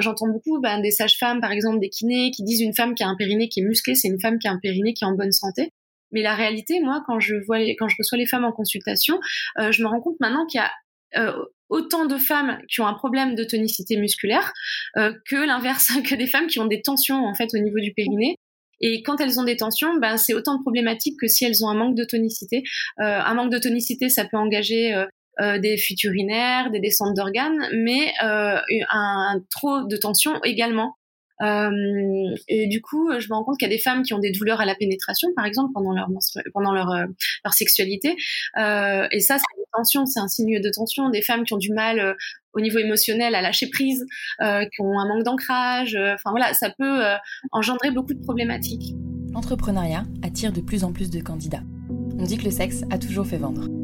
j'entends beaucoup ben, des sages-femmes, par exemple, des kinés, qui disent une femme qui a un périnée qui est musclé, c'est une femme qui a un périnée qui est en bonne santé. Mais la réalité, moi, quand je reçois les femmes en consultation, euh, je me rends compte maintenant qu'il y a euh, autant de femmes qui ont un problème de tonicité musculaire euh, que l'inverse, que des femmes qui ont des tensions en fait au niveau du périnée. Et quand elles ont des tensions, ben, c'est autant de problématiques que si elles ont un manque de tonicité. Un manque de tonicité, ça peut engager euh, des fuites urinaires, des descentes d'organes, mais euh, un, trop de tension également. Euh, et du coup, je me rends compte qu'il y a des femmes qui ont des douleurs à la pénétration, par exemple, pendant leur pendant leur euh, leur sexualité. Euh, et ça, c'est une tension, c'est un signe de tension. Des femmes qui ont du mal euh, au niveau émotionnel à lâcher prise, qui ont un manque d'ancrage. Enfin voilà, ça peut engendrer beaucoup de problématiques. L'entrepreneuriat attire de plus en plus de candidats. On dit que le sexe a toujours fait vendre.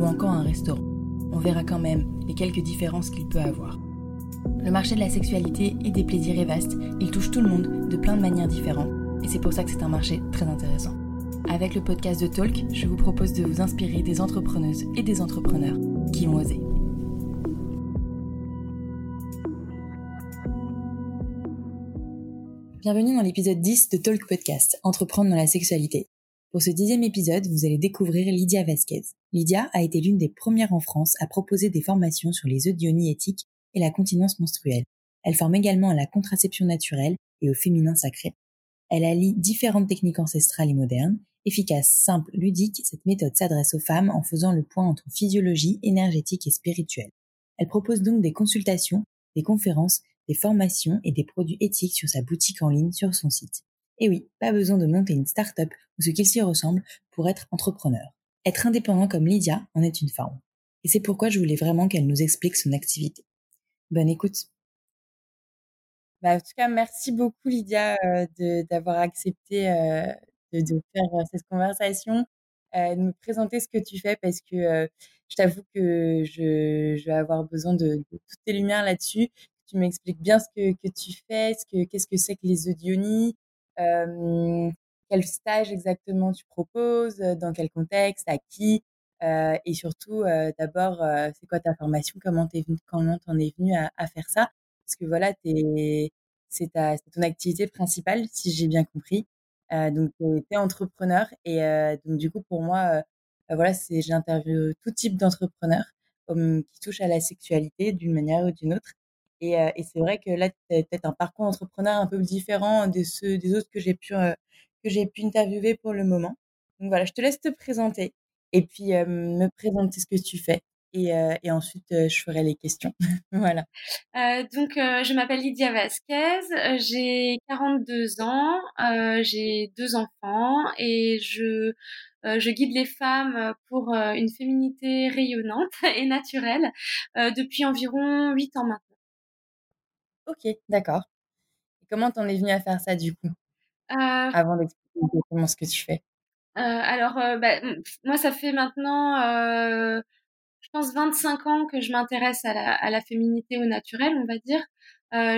ou encore un restaurant. On verra quand même les quelques différences qu'il peut avoir. Le marché de la sexualité et des plaisirs est vaste, il touche tout le monde de plein de manières différentes, et c'est pour ça que c'est un marché très intéressant. Avec le podcast de Talk, je vous propose de vous inspirer des entrepreneuses et des entrepreneurs qui ont osé. Bienvenue dans l'épisode 10 de Talk Podcast, Entreprendre dans la sexualité. Pour ce dixième épisode, vous allez découvrir Lydia Vasquez. Lydia a été l'une des premières en France à proposer des formations sur les eudionie éthiques et la continence menstruelle. Elle forme également à la contraception naturelle et au féminin sacré. Elle allie différentes techniques ancestrales et modernes. Efficace, simple, ludique, cette méthode s'adresse aux femmes en faisant le point entre physiologie, énergétique et spirituelle. Elle propose donc des consultations, des conférences, des formations et des produits éthiques sur sa boutique en ligne sur son site. Et oui, pas besoin de monter une start-up ou ce qu'il s'y ressemble pour être entrepreneur. Être indépendant comme Lydia en est une forme. Et c'est pourquoi je voulais vraiment qu'elle nous explique son activité. Bonne écoute. Bah, en tout cas, merci beaucoup Lydia euh, d'avoir accepté euh, de, faire euh, cette conversation, euh, de me présenter ce que tu fais parce que je t'avoue que je, vais avoir besoin de, toutes tes lumières là-dessus. Tu m'expliques bien ce que, que, tu fais, ce que qu'est-ce que c'est que les audionies, quel stage exactement tu proposes, dans quel contexte, à qui. Euh, et surtout, euh, d'abord, euh, c'est quoi ta formation Comment t'es t'en es venu à, faire ça? Parce que voilà, c'est ton activité principale, si j'ai bien compris. donc, tu es entrepreneur et donc du coup, pour moi, voilà, j'interviewe tout type d'entrepreneurs qui touchent à la sexualité d'une manière ou d'une autre. Et, c'est vrai que là, tu as peut-être un parcours entrepreneur un peu différent de ceux des autres que j'ai pu que pu interviewer pour le moment. Donc voilà, je te laisse te présenter et puis me présenter ce que tu fais. Et, ensuite, je ferai les questions. voilà. Donc, je m'appelle Lydia Vasquez, j'ai 42 ans, j'ai deux enfants et je, je guide les femmes pour une féminité rayonnante et naturelle depuis environ 8 ans maintenant. Ok, d'accord. Comment t'en es venue à faire ça du coup? Avant d'expliquer comment ce que tu fais? Euh, alors, euh, bah, moi, ça fait maintenant, je pense, 25 ans que je m'intéresse à la, à la féminité au naturel, on va dire.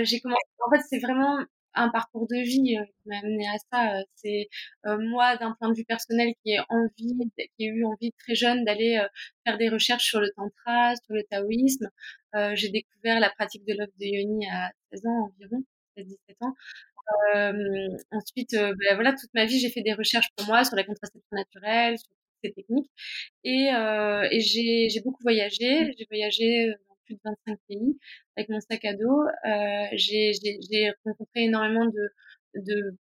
j'ai commencé, en fait, c'est vraiment un parcours de vie qui m'a amené à ça. C'est moi, d'un point de vue personnel, qui ai eu envie très jeune d'aller faire des recherches sur le tantra, sur le taoïsme. j'ai découvert la pratique de l'œuvre de yoni à 16 ans environ, 17 ans. Euh, ensuite, euh, ben, voilà, toute ma vie, j'ai fait des recherches pour moi sur la contraception naturelle, sur ces techniques. Et, euh, j'ai, j'ai beaucoup voyagé. J'ai voyagé plus de 25 pays avec mon sac à dos. J'ai rencontré énormément de, de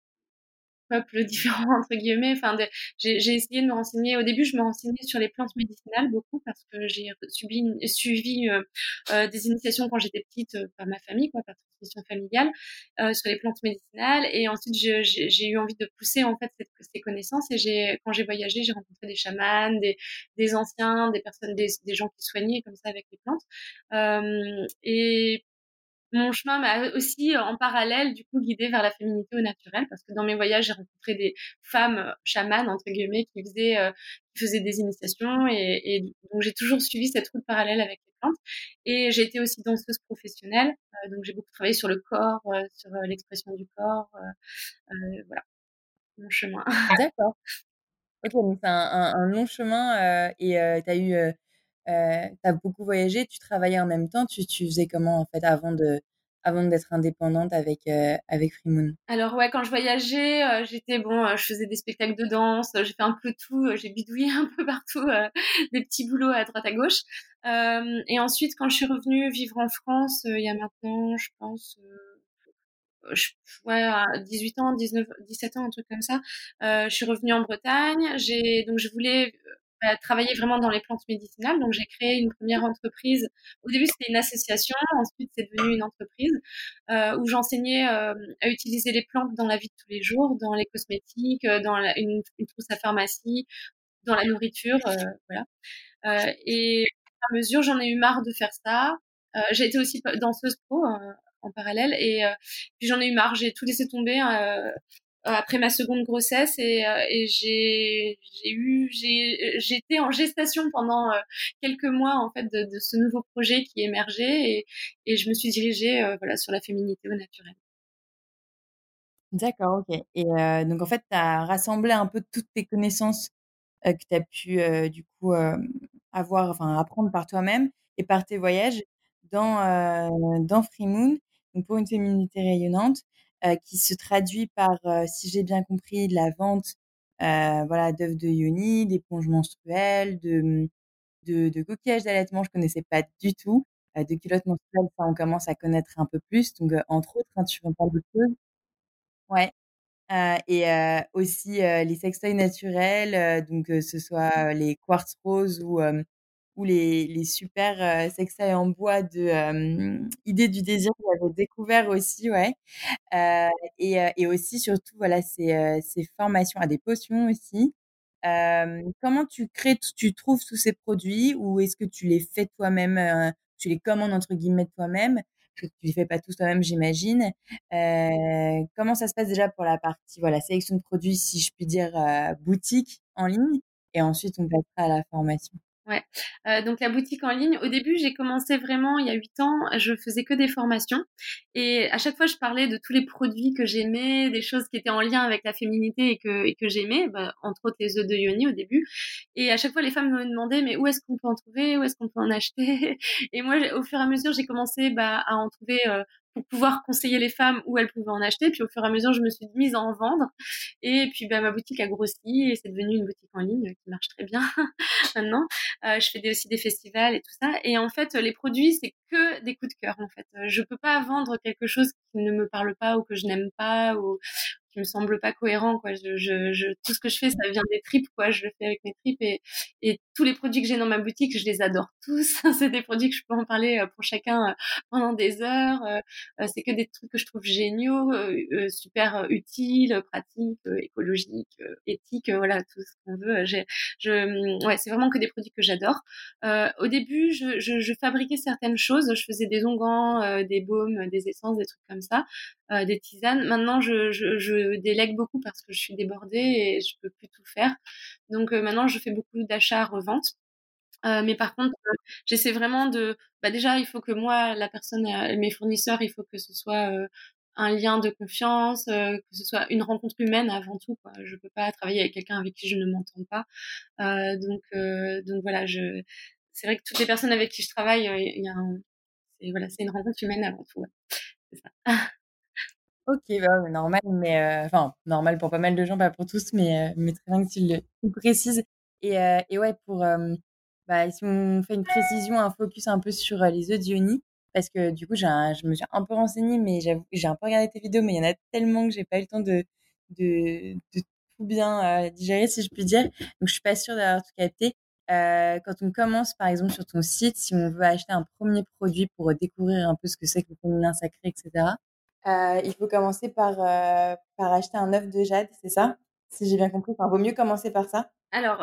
peuples différents entre guillemets. Enfin, j'ai essayé de me renseigner. Au début, je me renseignais sur les plantes médicinales beaucoup parce que j'ai subi suivi euh, euh, des initiations quand j'étais petite euh, par ma famille, quoi, par transmission familiale, sur les plantes médicinales. Et ensuite, j'ai eu envie de pousser en fait ces connaissances. Et j'ai, quand j'ai voyagé, j'ai rencontré des chamans, des, des anciens, des personnes, des, des, gens qui soignaient comme ça avec les plantes. et mon chemin m'a aussi euh, en parallèle du coup guidé vers la féminité au naturel parce que dans mes voyages j'ai rencontré des femmes euh, chamanes entre guillemets qui faisaient euh, qui faisaient des initiations et, et donc j'ai toujours suivi cette route parallèle avec les plantes. Et j'ai été aussi danseuse professionnelle donc j'ai beaucoup travaillé sur le corps sur l'expression du corps voilà mon chemin. D'accord. Ok donc c'est un, un, long chemin et tu eu euh, tu as beaucoup voyagé, tu travaillais en même temps. Tu, faisais comment, en fait, avant de avant d'être indépendante avec euh, avec Freemoon Alors ouais, quand je voyageais, euh, j'étais bon, je faisais des spectacles de danse, j'ai fait un peu tout, j'ai bidouillé un peu partout, des petits boulots à droite à gauche. et ensuite, quand je suis revenue vivre en France, il y a maintenant, je pense, je, ouais, à 18 ans, 19, 17 ans, un truc comme ça, je suis revenue en Bretagne. Donc je voulais travailler vraiment dans les plantes médicinales. Donc, j'ai créé une première entreprise. Au début, c'était une association. Ensuite, c'est devenu une entreprise euh, où j'enseignais euh, à utiliser les plantes dans la vie de tous les jours, dans les cosmétiques, euh, dans une, une, trousse à pharmacie, dans la nourriture, voilà. Et à mesure, j'en ai eu marre de faire ça. j'ai été aussi danseuse pro en parallèle et puis j'en ai eu marre. J'ai tout laissé tomber après ma seconde grossesse et, euh, et j'ai eu j'ai j'étais en gestation pendant euh, quelques mois en fait de, ce nouveau projet qui émergeait et, et je me suis dirigée voilà sur la féminité au naturel. D'accord, ok. Et donc en fait, tu as rassemblé un peu toutes tes connaissances que tu as pu du coup avoir, enfin apprendre par toi-même et par tes voyages dans dans Free Moon, pour une féminité rayonnante. Euh, qui se traduit par, euh, si j'ai bien compris, de la vente euh, voilà, d'œufs de yoni, d'éponges menstruelles, de, mmh, de, de coquillages d'allaitement, je connaissais pas du tout. de culottes menstruelles, ça, on commence à connaître un peu plus. Donc, entre autres, hein, tu en parles de choses. Ouais. Euh, et euh, aussi les sextoys naturels, donc que ce soit les quartz roses ou ou les, les super sextoys en bois de Idée du désir que j'avais découvert aussi, ouais. Euh, et, et, aussi, surtout, voilà, ces, ces formations à des potions aussi. Euh, comment tu crées, tu trouves tous ces produits ou est-ce que tu les fais toi-même, tu les commandes entre guillemets toi-même? Que tu les fais pas tous toi-même, j'imagine. Euh, comment ça se passe déjà pour la partie voilà sélection de produits, si je puis dire, boutique en ligne, et ensuite on passera à la formation. Ouais. Euh, donc la boutique en ligne, au début, j'ai commencé vraiment il y a huit ans, je faisais que des formations et à chaque fois je parlais de tous les produits que j'aimais, des choses qui étaient en lien avec la féminité et que et que j'aimais, bah, entre autres les œufs de Yoni au début. Et à chaque fois les femmes me demandaient mais où est-ce qu'on peut en trouver, où est-ce qu'on peut en acheter? Et moi au fur et à mesure, j'ai commencé bah, à en trouver euh, pour pouvoir conseiller les femmes où elles pouvaient en acheter. Puis au fur et à mesure, je me suis mise à en vendre. Et puis bah, ma boutique a grossi et c'est devenu une boutique en ligne qui marche très bien maintenant. Euh, je fais aussi des festivals et tout ça. Et en fait, les produits, c'est que des coups de cœur. En fait, je peux pas vendre quelque chose qui ne me parle pas ou que je n'aime pas ou qui me semble pas cohérent quoi. Je, je, tout ce que je fais ça vient des tripes quoi. Je le fais avec mes tripes et, et tous les produits que j'ai dans ma boutique je les adore tous. C'est des produits que je peux en parler euh, pour chacun euh, pendant des heures euh, c'est que des trucs que je trouve géniaux super utiles pratiques écologiques éthiques voilà tout ce qu'on veut. J'ai je mm, ouais c'est vraiment que des produits que j'adore. Au début je, je, je, fabriquais certaines choses. Je faisais des onguents des baumes des essences des trucs comme ça des tisanes maintenant je, je, je délègue beaucoup parce que je suis débordée et je peux plus tout faire. Donc euh, maintenant, je fais beaucoup d'achats revente. Euh, mais par contre, euh, j'essaie vraiment de. Bah déjà, il faut que moi, la personne, mes fournisseurs, il faut que ce soit un lien de confiance, que ce soit une rencontre humaine avant tout. Quoi. Je peux pas travailler avec quelqu'un avec qui je ne m'entends pas. donc, donc voilà, je. C'est vrai que toutes les personnes avec qui je travaille, il y a un... voilà, c'est une rencontre humaine avant tout. C'est ça. OK, bah, normal, mais euh, enfin, normal pour pas mal de gens, pas pour tous, mais, euh, mais très bien que tu le précises. Et, euh, et ouais, pour, bah, si on fait une précision, un focus un peu sur les œufs d'Ioni, parce que du coup, j'ai je me suis un peu renseignée, mais j'ai un peu regardé tes vidéos, mais il y en a tellement que j'ai pas eu le temps de, de, tout bien digérer, si je puis dire. Donc, je suis pas sûre d'avoir tout capté. Quand on commence, par exemple, sur ton site, si on veut acheter un premier produit pour découvrir un peu ce que c'est que le féminin sacré, etc., euh, il faut commencer par, euh, par acheter un œuf de jade, c'est ça? Si j'ai bien compris. Enfin, vaut mieux commencer par ça Alors,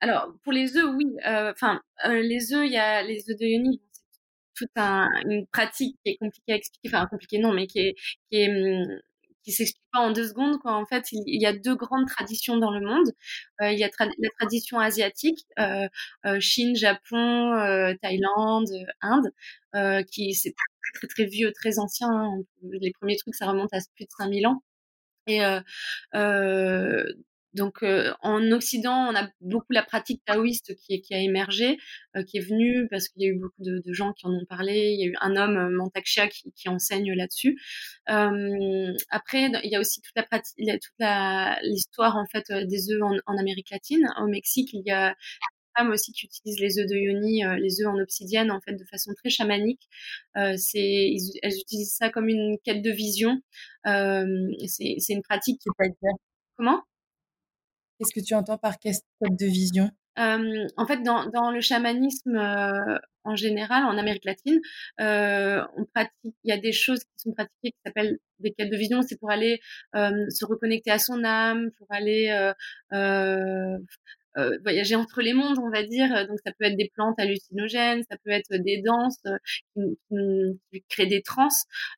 alors pour les œufs, oui. Enfin, les œufs, il y a les œufs de Yoni, c'est toute une pratique qui est compliquée à expliquer. Enfin, compliquée non, mais qui est, qui est hum, qui s'explique pas en deux secondes. Quoi. En fait, il, y a deux grandes traditions dans le monde. Euh, il y a la tradition asiatique, euh, euh, Chine, Japon, euh, Thaïlande, Inde, euh, qui c'est très, très très vieux, très ancien. Hein. Les premiers trucs, ça remonte à plus de 5000 ans. Et euh, donc euh, en Occident, on a beaucoup la pratique taoïste qui, qui a émergé, euh, qui est venue parce qu'il y a eu beaucoup de, de, gens qui en ont parlé. Il y a eu un homme, euh, Mantakshia, qui, qui enseigne là-dessus. après, il y a aussi toute la pratique, toute l'histoire en fait des œufs en, en, Amérique latine. Au Mexique, il y a des femmes aussi qui utilisent les œufs de yoni, les œufs en obsidienne en fait de façon très chamanique. c'est, elles utilisent ça comme une quête de vision. c'est une pratique qui peut être comment? Qu'est-ce que tu entends par quête de vision? En fait, dans, le chamanisme en général, en Amérique latine, on pratique. Il y a des choses qui sont pratiquées qui s'appellent des quêtes de vision. C'est pour aller se reconnecter à son âme, pour aller euh, voyager entre les mondes, on va dire. Donc ça peut être des plantes hallucinogènes, ça peut être des danses euh, qui, qui, créent des trans,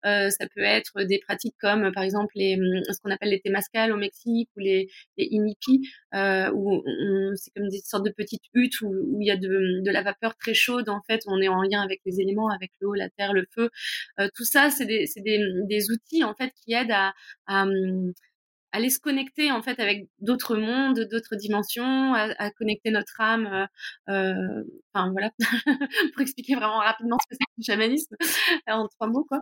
euh, ça peut être des pratiques comme par exemple les, ce qu'on appelle les temascales au Mexique ou les, les inipis, euh, où c'est comme des sortes de petites huttes où, où il y a de, de, la vapeur très chaude. En fait, on est en lien avec les éléments, avec l'eau, la terre, le feu. Euh, tout ça, c'est des, des, des, outils en fait qui aident à, à aller se connecter en fait avec d'autres mondes, d'autres dimensions, à, connecter notre âme. Euh, euh enfin voilà, pour expliquer vraiment rapidement ce que c'est le chamanisme en trois mots quoi.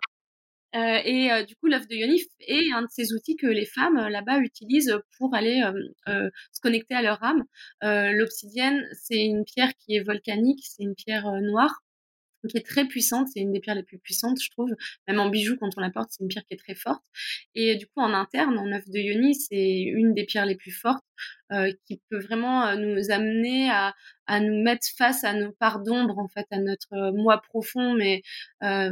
Euh, et du coup, l'œuf de Yoni est un de ces outils que les femmes là-bas utilisent pour aller se connecter à leur âme. L'obsidienne, c'est une pierre qui est volcanique, c'est une pierre noire qui est très puissante. C'est une des pierres les plus puissantes, je trouve. Même en bijoux, quand on la porte, c'est une pierre qui est très forte. Et du coup, en interne, en œuf de Yoni, c'est une des pierres les plus fortes euh, qui peut vraiment euh, nous amener à, à, nous mettre face à nos parts d'ombre, en fait, à notre euh, moi profond, mais euh,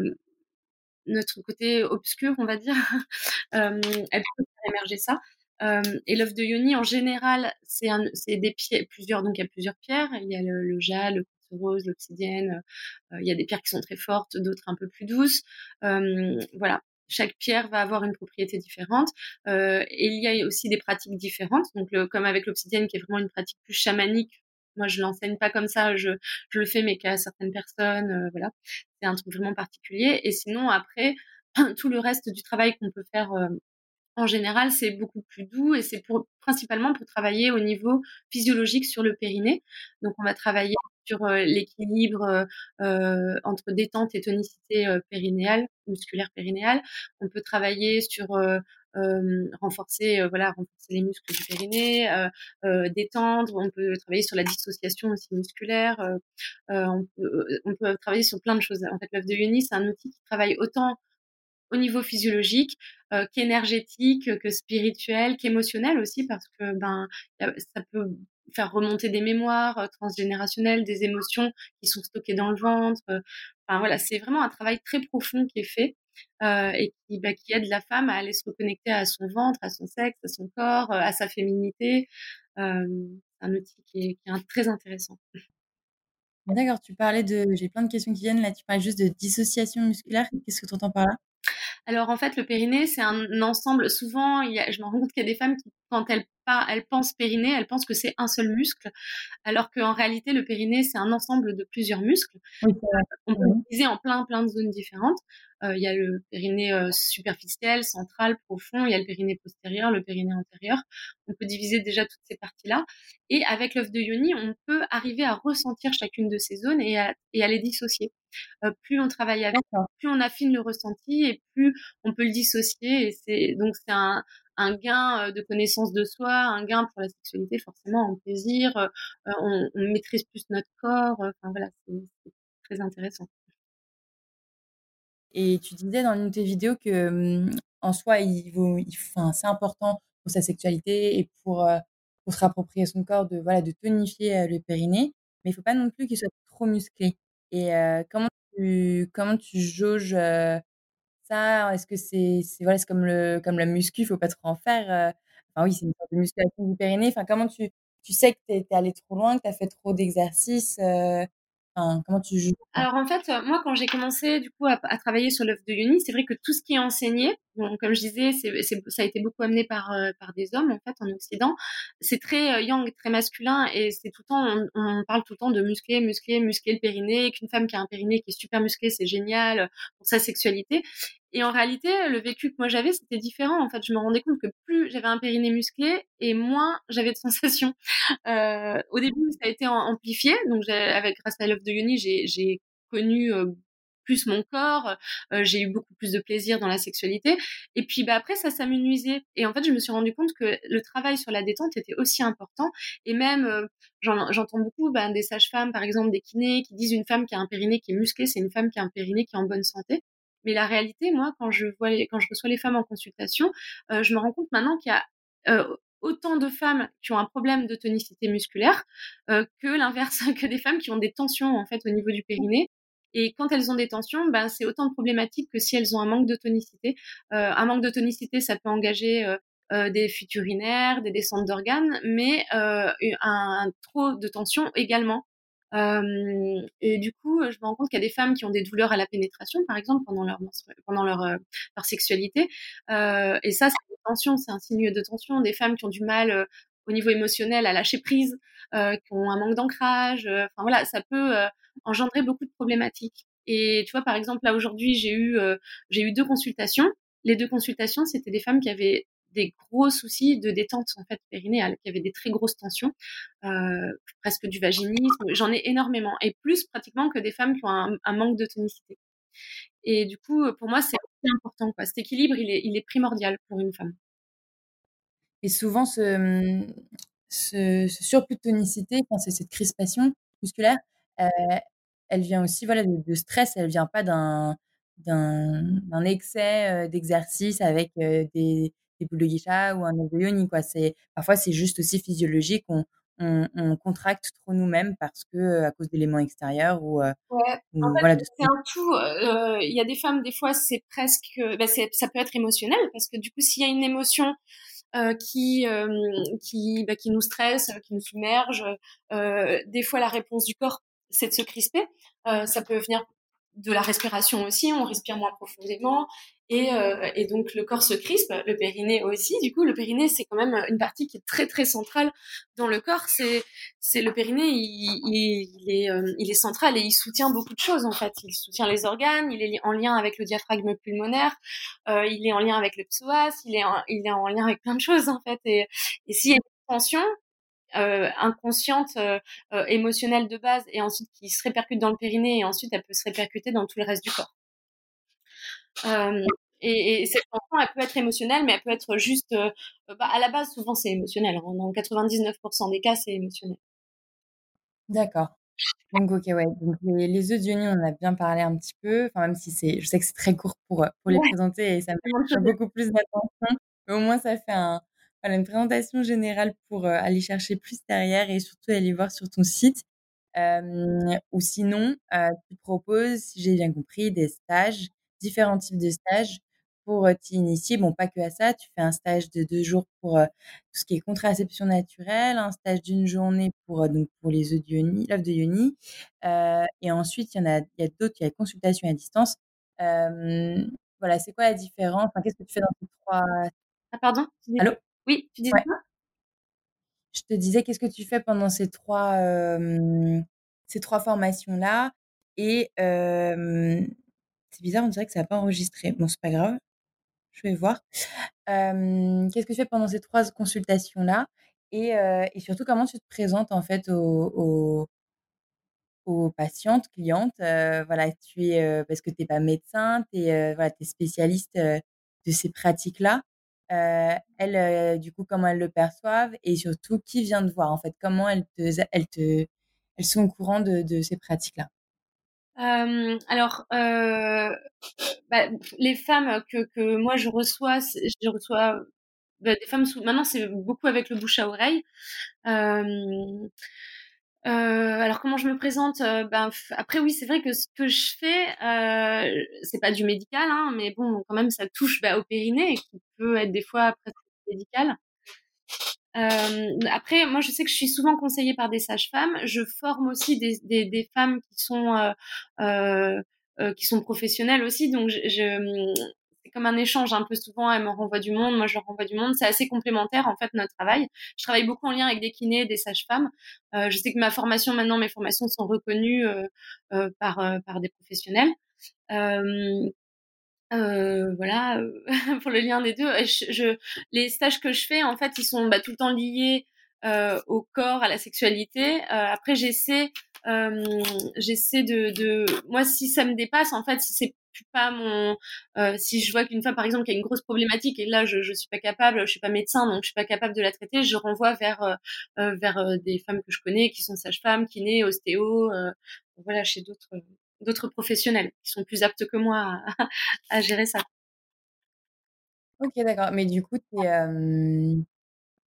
notre côté obscur, on va dire. euh, elle peut faire émerger ça. Euh, et l'œuf de Yoni, en général, c'est des pierres, plusieurs, donc il y a plusieurs pierres. Il y a le, le jade, le rose, l'obsidienne. Il y a des pierres qui sont très fortes, d'autres un peu plus douces. Voilà, chaque pierre va avoir une propriété différente. Et il y a aussi des pratiques différentes. Donc, comme avec l'obsidienne, qui est vraiment une pratique plus chamanique. Moi, je l'enseigne pas comme ça. Je, le fais, mais qu'à certaines personnes. Voilà, c'est un truc vraiment particulier. Et sinon, après, tout le reste du travail qu'on peut faire en général, c'est beaucoup plus doux et c'est principalement pour travailler au niveau physiologique sur le périnée. Donc, on va travailler l'équilibre entre détente et tonicité périnéale, musculaire périnéale. On peut travailler sur renforcer, voilà, renforcer les muscles du périnée, détendre. On peut travailler sur la dissociation aussi musculaire. On peut, travailler sur plein de choses. En fait, l'œuf de Uni, c'est un outil qui travaille autant au niveau physiologique, qu'énergétique, que spirituel, qu'émotionnel aussi, parce que ben ça peut faire remonter des mémoires euh, transgénérationnelles, des émotions qui sont stockées dans le ventre. Euh, enfin voilà, c'est vraiment un travail très profond qui est fait euh, et qui, bah, qui aide la femme à aller se reconnecter à son ventre, à son sexe, à son corps, à sa féminité. Euh, un outil qui est, qui est très intéressant. D'accord, tu parlais de, j'ai plein de questions qui viennent là, tu parlais juste de dissociation musculaire, qu'est-ce que tu entends par là? Alors en fait, le périnée, c'est un ensemble. Souvent, il y a, je me rends compte qu'il y a des femmes qui, quand elles pensent périnée, elles pensent que c'est un seul muscle, alors qu'en réalité, le périnée, c'est un ensemble de plusieurs muscles. Oui, on peut l'utiliser en plein, plein de zones différentes. Euh, il y a le périnée euh, superficiel, central, profond. Il y a le périnée postérieur, le périnée antérieur. On peut diviser déjà toutes ces parties-là. Et avec l'œuf de Yoni, on peut arriver à ressentir chacune de ces zones et à, et à les dissocier. Euh, plus on travaille avec, plus on affine le ressenti et plus on peut le dissocier. Et c'est donc c'est un, un gain euh, de connaissance de soi, un gain pour la sexualité forcément en plaisir. Euh, on, on, maîtrise plus notre corps. Enfin voilà, c'est très intéressant. Et tu disais dans une de tes vidéos que, mmh, en soi, il il enfin, c'est important pour sa sexualité et pour, pour se réapproprier son corps de, voilà, de tonifier, le périnée, mais il faut pas non plus qu'il soit trop musclé et comment tu comment tu jauges, Est-ce que c'est voilà, c'est comme le comme la muscu, il faut pas trop en faire, heu, enfin oui, c'est une sorte de musculation du périnée, enfin comment tu tu sais que tu es es allé trop loin, que tu as fait trop d'exercices, heu, enfin comment tu ça? Alors en fait, heu, moi quand j'ai commencé du coup à travailler sur l'œuf de Yoni, c'est vrai que tout ce qui est enseigné, comme je disais, c'est c'est ça a été beaucoup amené par, par des hommes en fait en Occident. C'est très, yang, très masculin et tout le temps on on parle tout le temps de muscler, muscler, muscler le périnée, qu'une femme qui a un périnée qui est super musclé, c'est génial, pour sa sexualité et en réalité, le vécu que moi j'avais, c'était différent. En fait, je me rendais compte que plus j'avais un périnée musclé et moins j'avais de sensations. Heu, au début, ça a été am amplifié, donc avec grâce à l'œuf de Yoni, j'ai connu, heu, plus mon corps, heu, j'ai eu beaucoup plus de plaisir dans la sexualité et puis, bah, après ça s'amenuisait et en fait, je me suis rendu compte que le travail sur la détente était aussi important et même, j'en j'entends beaucoup, ben, des sages-femmes, par exemple, des kinés qui disent: «Une femme qui a un périnée qui est musclé, c'est une femme qui a un périnée qui est en bonne santé». Mais la réalité, moi, quand je vois les quand je reçois les femmes en consultation, heu, je me rends compte maintenant qu'il y a, heu, autant de femmes qui ont un problème de tonicité musculaire, heu, que l'inverse, que des femmes qui ont des tensions, en fait, au niveau du périnée et quand elles ont des tensions, ben, c'est autant de problématiques que si elles ont un manque de tonicité. Un manque de tonicité, ça peut engager, des fuites urinaires, des descentes d'organes, mais un un trop de tension également. Et du coup, je me rends compte qu'il y a des femmes qui ont des douleurs à la pénétration, par exemple, pendant leur pendant leur, leur sexualité, et ça, c'est une tension, c'est un signe de tension. Des femmes qui ont du mal, au niveau émotionnel à lâcher prise, qui ont un manque d'ancrage, enfin voilà, ça peut, engendrer beaucoup de problématiques et tu vois, par exemple, là, aujourd'hui, j'ai eu, j'ai eu 2 consultations. Les 2 consultations, c'était des femmes qui avaient des gros soucis de détente, en fait, périnéale, qui avaient des très grosses tensions, heu, presque du vaginisme. J'en ai énormément et plus pratiquement que des femmes qui ont un manque de tonicité et du coup, pour moi, c'est important, quoi. Cet équilibre, il est primordial pour une femme. Et souvent ce, surplus de tonicité, enfin, c'est cette crispation musculaire, heu, elle vient aussi, voilà, de stress, elle vient pas d'un d'un excès, heu, d'exercice avec, des des boules de geisha ou un œuf de yoni, quoi. C'est parfois, c'est juste aussi physiologique, on on on contracte trop nous-mêmes parce que, heu, à cause d'éléments extérieurs ou, en fait, voilà, de c'est un tout, heu, il y a des femmes, des fois, c'est presque, bah, c'est ça peut être émotionnel parce que du coup, s'il y a une émotion, heu, qui, hem, qui, bah, qui nous stresse, qui nous submerge, des fois, la réponse du corps, c'est de se crisper. Ça peut venir de la respiration aussi, on respire moins profondément et heu et donc le corps se crispe, le périnée aussi. Du coup, le périnée, c'est quand même, une partie qui est très, très centrale dans le corps. C'est c'est le périnée, il il il est, hem, il est central et il soutient beaucoup de choses, en fait. Il soutient les organes, il est en lien avec le diaphragme pulmonaire, heu, il est en lien avec le psoas, il est en il est en lien avec plein de choses, en fait et et s'il y a une tension, heu, inconsciente, heu heu, émotionnelle de base et ensuite qui se répercute dans le périnée et ensuite elle peut se répercuter dans tout le reste du corps. Et et cette tension, elle peut être émotionnelle, mais elle peut être juste, heu, bah, à la base, souvent, c'est émotionnel, hein. Dans 99% des cas, c'est émotionnel. D'accord. Donc OK, ouais, donc les les œufs Yoni, on a bien parlé un petit peu, enfin, même si c'est je sais que c'est très court pour, heu, pour les Ouais. présenter et ça mériterait beaucoup plus d'attention, mais au moins ça fait un voilà, une présentation générale pour, heu, aller chercher plus derrière et surtout aller voir sur ton site. Ou sinon, tu proposes, si j'ai bien compris, des stages, différents types de stages pour, t'y initier. Bon, pas que à ça, tu fais un stage de 2 jours pour, tout ce qui est contraception naturelle, un stage d'1 journée pour, donc pour les œufs de Yoni l'œuf de Yoni, et ensuite, il y en a il y a d'autres, il y a consultation à distance. Voilà, c'est quoi la différence? Enfin, qu'est-ce que tu fais dans ces 3 Ah pardon? Allô? oui, tu disais Ouais. quoi? Je te disais, qu'est-ce que tu fais pendant ces 3, hem, ces 3 formations-là? Et c'est bizarre, on dirait que ça a pas enregistré. Bon, c'est pas grave, je vais voir. Qu'est-ce que tu fais pendant ces 3 s consultations-là? Et surtout, comment tu te présentes, en fait, aux aux aux patientes, clientes? Voilà, tu es, parce que tu es pas médecin, tu es, voilà, es spécialiste, de ces pratiques-là. Elles, du coup, comment elles le perçoivent? Et surtout, qui vient te voir, en fait? Comment elles te elles sont au courant de ces pratiques-là? Alors, bah, les femmes que, que moi je reçois, je reçois bah, des femmes sous... maintenant c'est beaucoup avec le bouche à oreille. Euh, alors comment je me présente ben, Après oui, c'est vrai que ce que je fais, euh, c'est pas du médical, hein, mais bon, quand même, ça touche bah, au périnée, qui peut être des fois presque médical. Euh, après, moi, je sais que je suis souvent conseillée par des sages-femmes. Je forme aussi des, des, des femmes qui sont euh, euh, euh qui sont professionnelles aussi. Donc, je, je c'est comme un échange un peu souvent. Elle me renvoie du monde, moi je leur renvoie du monde. C'est assez complémentaire en fait notre travail. Je travaille beaucoup en lien avec des kinés, des sages-femmes. Euh, je sais que ma formation maintenant, mes formations sont reconnues euh, par par des professionnels. Euh, euh, voilà, pour le lien des deux. Je, je, les stages que je fais, en fait, ils sont bah, tout le temps liés euh, au corps, à la sexualité. Euh, après, j'essaie, euh, j'essaie de, de, moi, si ça me dépasse, en fait, si c'est pas mon, euh, si je vois qu'une femme, par exemple, qui a une grosse problématique et là, je, je suis pas capable, je suis pas médecin, donc je suis pas capable de la traiter, je renvoie vers, euh, vers des femmes que je connais, qui sont sages-femmes, kinés, ostéo, voilà, chez d'autres d'autres professionnels qui sont plus aptes que moi à, gérer ça. Ok, d'accord. Mais du coup, tu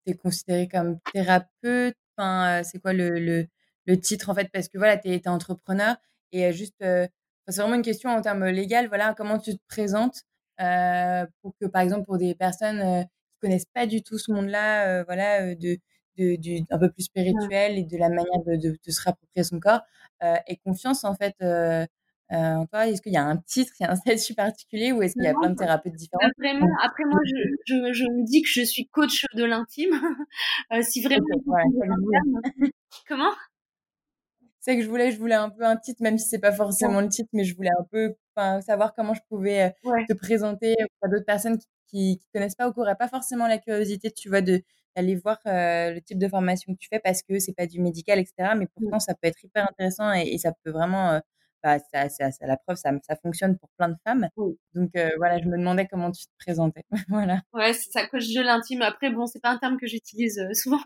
es, considéré comme thérapeute? C'est quoi le, titre en fait? Parce que voilà, tu es, entrepreneur et juste, c'est vraiment une question en termes légal. Voilà, comment tu te présentes pour que, par exemple, pour des personnes qui connaissent pas du tout ce monde-là, voilà, de, de, du, un peu plus spirituel et de la manière de, de, de se rapproprier son corps, et confiance en fait euh, toi, est-ce qu'il y a un titre, il y a un statut particulier ou est-ce qu'il y a plein de thérapeutes différents? Vraiment, après moi, je, je, je, me dis que je suis coach de l'intime. euh, si vraiment... Ouais, Comment? C'est que je voulais, je voulais un peu un titre, même si c'est pas forcément ouais. le titre, mais je voulais un peu savoir comment je pouvais euh, ouais. te présenter à d'autres personnes qui, qui, qui connaissent pas ou qui n'auraient pas forcément la curiosité, tu vois, de d'aller voir euh, le type de formation que tu fais parce que c'est pas du médical, etc. Mais pourtant, mmh. ça peut être hyper intéressant et, et ça peut vraiment euh, bah, ça, ça, ça, la preuve, ça, ça fonctionne pour plein de femmes. Oui. Donc euh, voilà, je me demandais comment tu te présentais. voilà. Ouais, c'est ça coche de l'intime. Après, bon, c'est pas un terme que j'utilise souvent,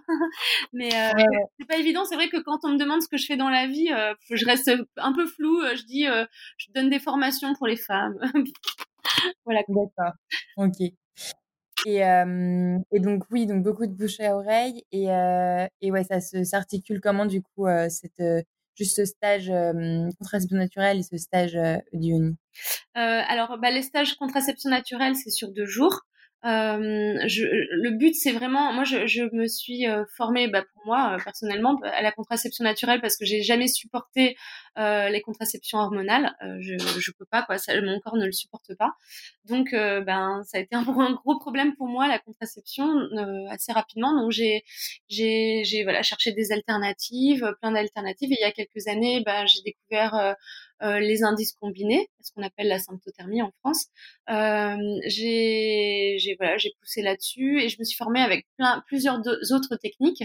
mais ouais, c'est pas évident. C'est vrai que quand on me demande ce que je fais dans la vie, je reste un peu floue. Je dis, je donne des formations pour les femmes. voilà. D'accord. Ok. Et, donc oui, donc beaucoup de bouche à oreille et, ouais, ça s'articule comment du coup cette juste ce stage contraception naturelle et ce stage d'IONI euh, Alors, bah, les stages contraception naturelle, c'est sur deux jours. Euh, le but, c'est vraiment, moi, je, je me suis euh, formée, bah, pour moi, euh, personnellement, à la contraception naturelle parce que j'ai jamais supporté euh, les contraceptions hormonales. je, je peux pas, quoi, ça, mon corps ne le supporte pas. Donc, ben, ça a été un, gros problème pour moi la contraception assez rapidement. Donc, j'ai, j'ai, voilà, cherché des alternatives, plein d'alternatives. Et il y a quelques années, ben, j'ai découvert euh, les indices combinés, ce qu'on appelle la symptothermie en France. Euh, j'ai voilà, j'ai poussé là-dessus et je me suis formée avec plein, plusieurs autres techniques.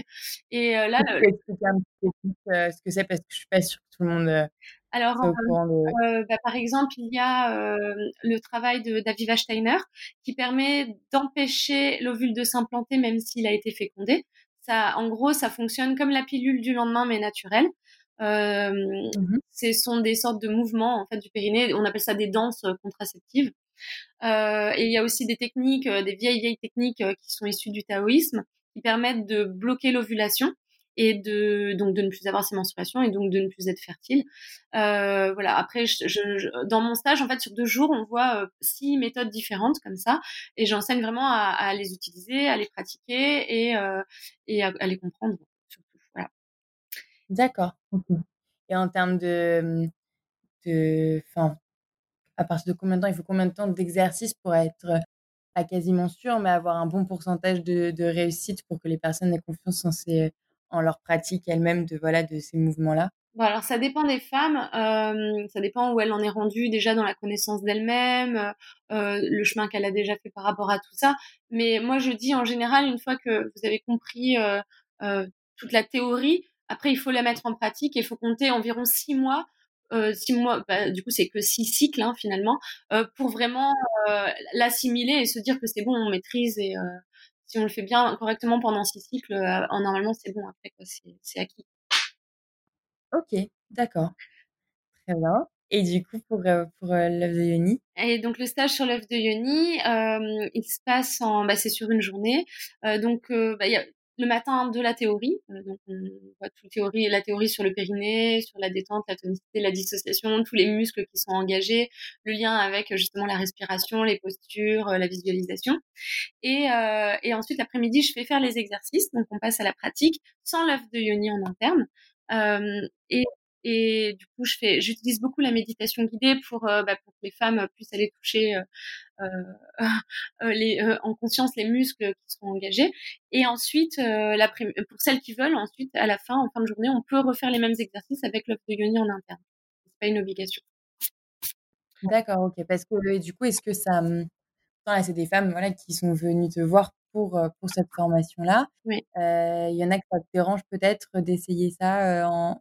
Et euh, là, tu peux expliquer un petit peu ce que c'est? Parce que je suis pas sûre que tout le monde. Alors, de... bah, par exemple, il y a le travail de d'Aviva Steiner qui permet d'empêcher l'ovule de s'implanter même s'il a été fécondé. Ça, en gros, ça fonctionne comme la pilule du lendemain mais naturelle. Euh, Ce sont des sortes de mouvements en fait du périnée. On appelle ça des danses euh, contraceptives. Euh, et il y a aussi des techniques, euh, des vieilles vieilles techniques qui sont issues du taoïsme, qui permettent de bloquer l'ovulation et de donc de ne plus avoir ses menstruations et donc de ne plus être fertile. Euh, voilà. Après, je, je, dans mon stage, en fait, sur deux jours, on voit euh, six méthodes différentes comme ça, et j'enseigne vraiment à, à, les utiliser, à les pratiquer et euh, et à les comprendre. D'accord. Et en termes de, de, enfin, à partir de combien de temps, il faut combien de temps d'exercice pour être pas quasiment sûr, mais avoir un bon pourcentage de, réussite pour que les personnes aient confiance en, ces, en leur pratique elles-mêmes de, voilà, de ces mouvements-là? Bon, alors ça dépend des femmes, ça dépend où elle en est rendue déjà dans la connaissance d'elle-même, euh, le chemin qu'elle a déjà fait par rapport à tout ça. Mais moi je dis en général, une fois que vous avez compris euh toute la théorie, après, il faut la mettre en pratique et il faut compter environ six mois. Euh, six mois, bah, du coup, c'est que six cycles hein, finalement, euh, pour vraiment euh, l'assimiler et se dire que c'est bon, on maîtrise et euh, si on le fait bien correctement pendant six cycles, euh, normalement c'est bon après, c'est acquis. Ok, d'accord, très bien. Et du coup, pour, pour l'œuf de Yoni? Et donc, le stage sur l'œuf de Yoni, il se passe en, bah, c'est sur une journée. donc, bah, il y a le matin de la théorie. donc, on voit toute théorie, la théorie sur le périnée, sur la détente, la tonicité, la dissociation, tous les muscles qui sont engagés, le lien avec justement la respiration, les postures, la visualisation. Et, ensuite, l'après-midi, je fais faire les exercices. Donc, on passe à la pratique sans l'œuf de Yoni en interne. Et du coup, je fais, j'utilise beaucoup la méditation guidée pour, euh, bah, pour que les femmes puissent aller toucher euh, euh, euh les, en conscience les muscles qui sont engagés. Et ensuite, pour celles qui veulent, ensuite, à la fin, en fin de journée, on peut refaire les mêmes exercices avec l'œuf de yoni en interne. C'est pas une obligation. D'accord, ok. Parce que du coup, est-ce que ça, là, c'est des femmes, voilà, qui sont venues te voir pour, pour cette formation-là. Oui. Il y en a que ça te dérange peut-être d'essayer ça en,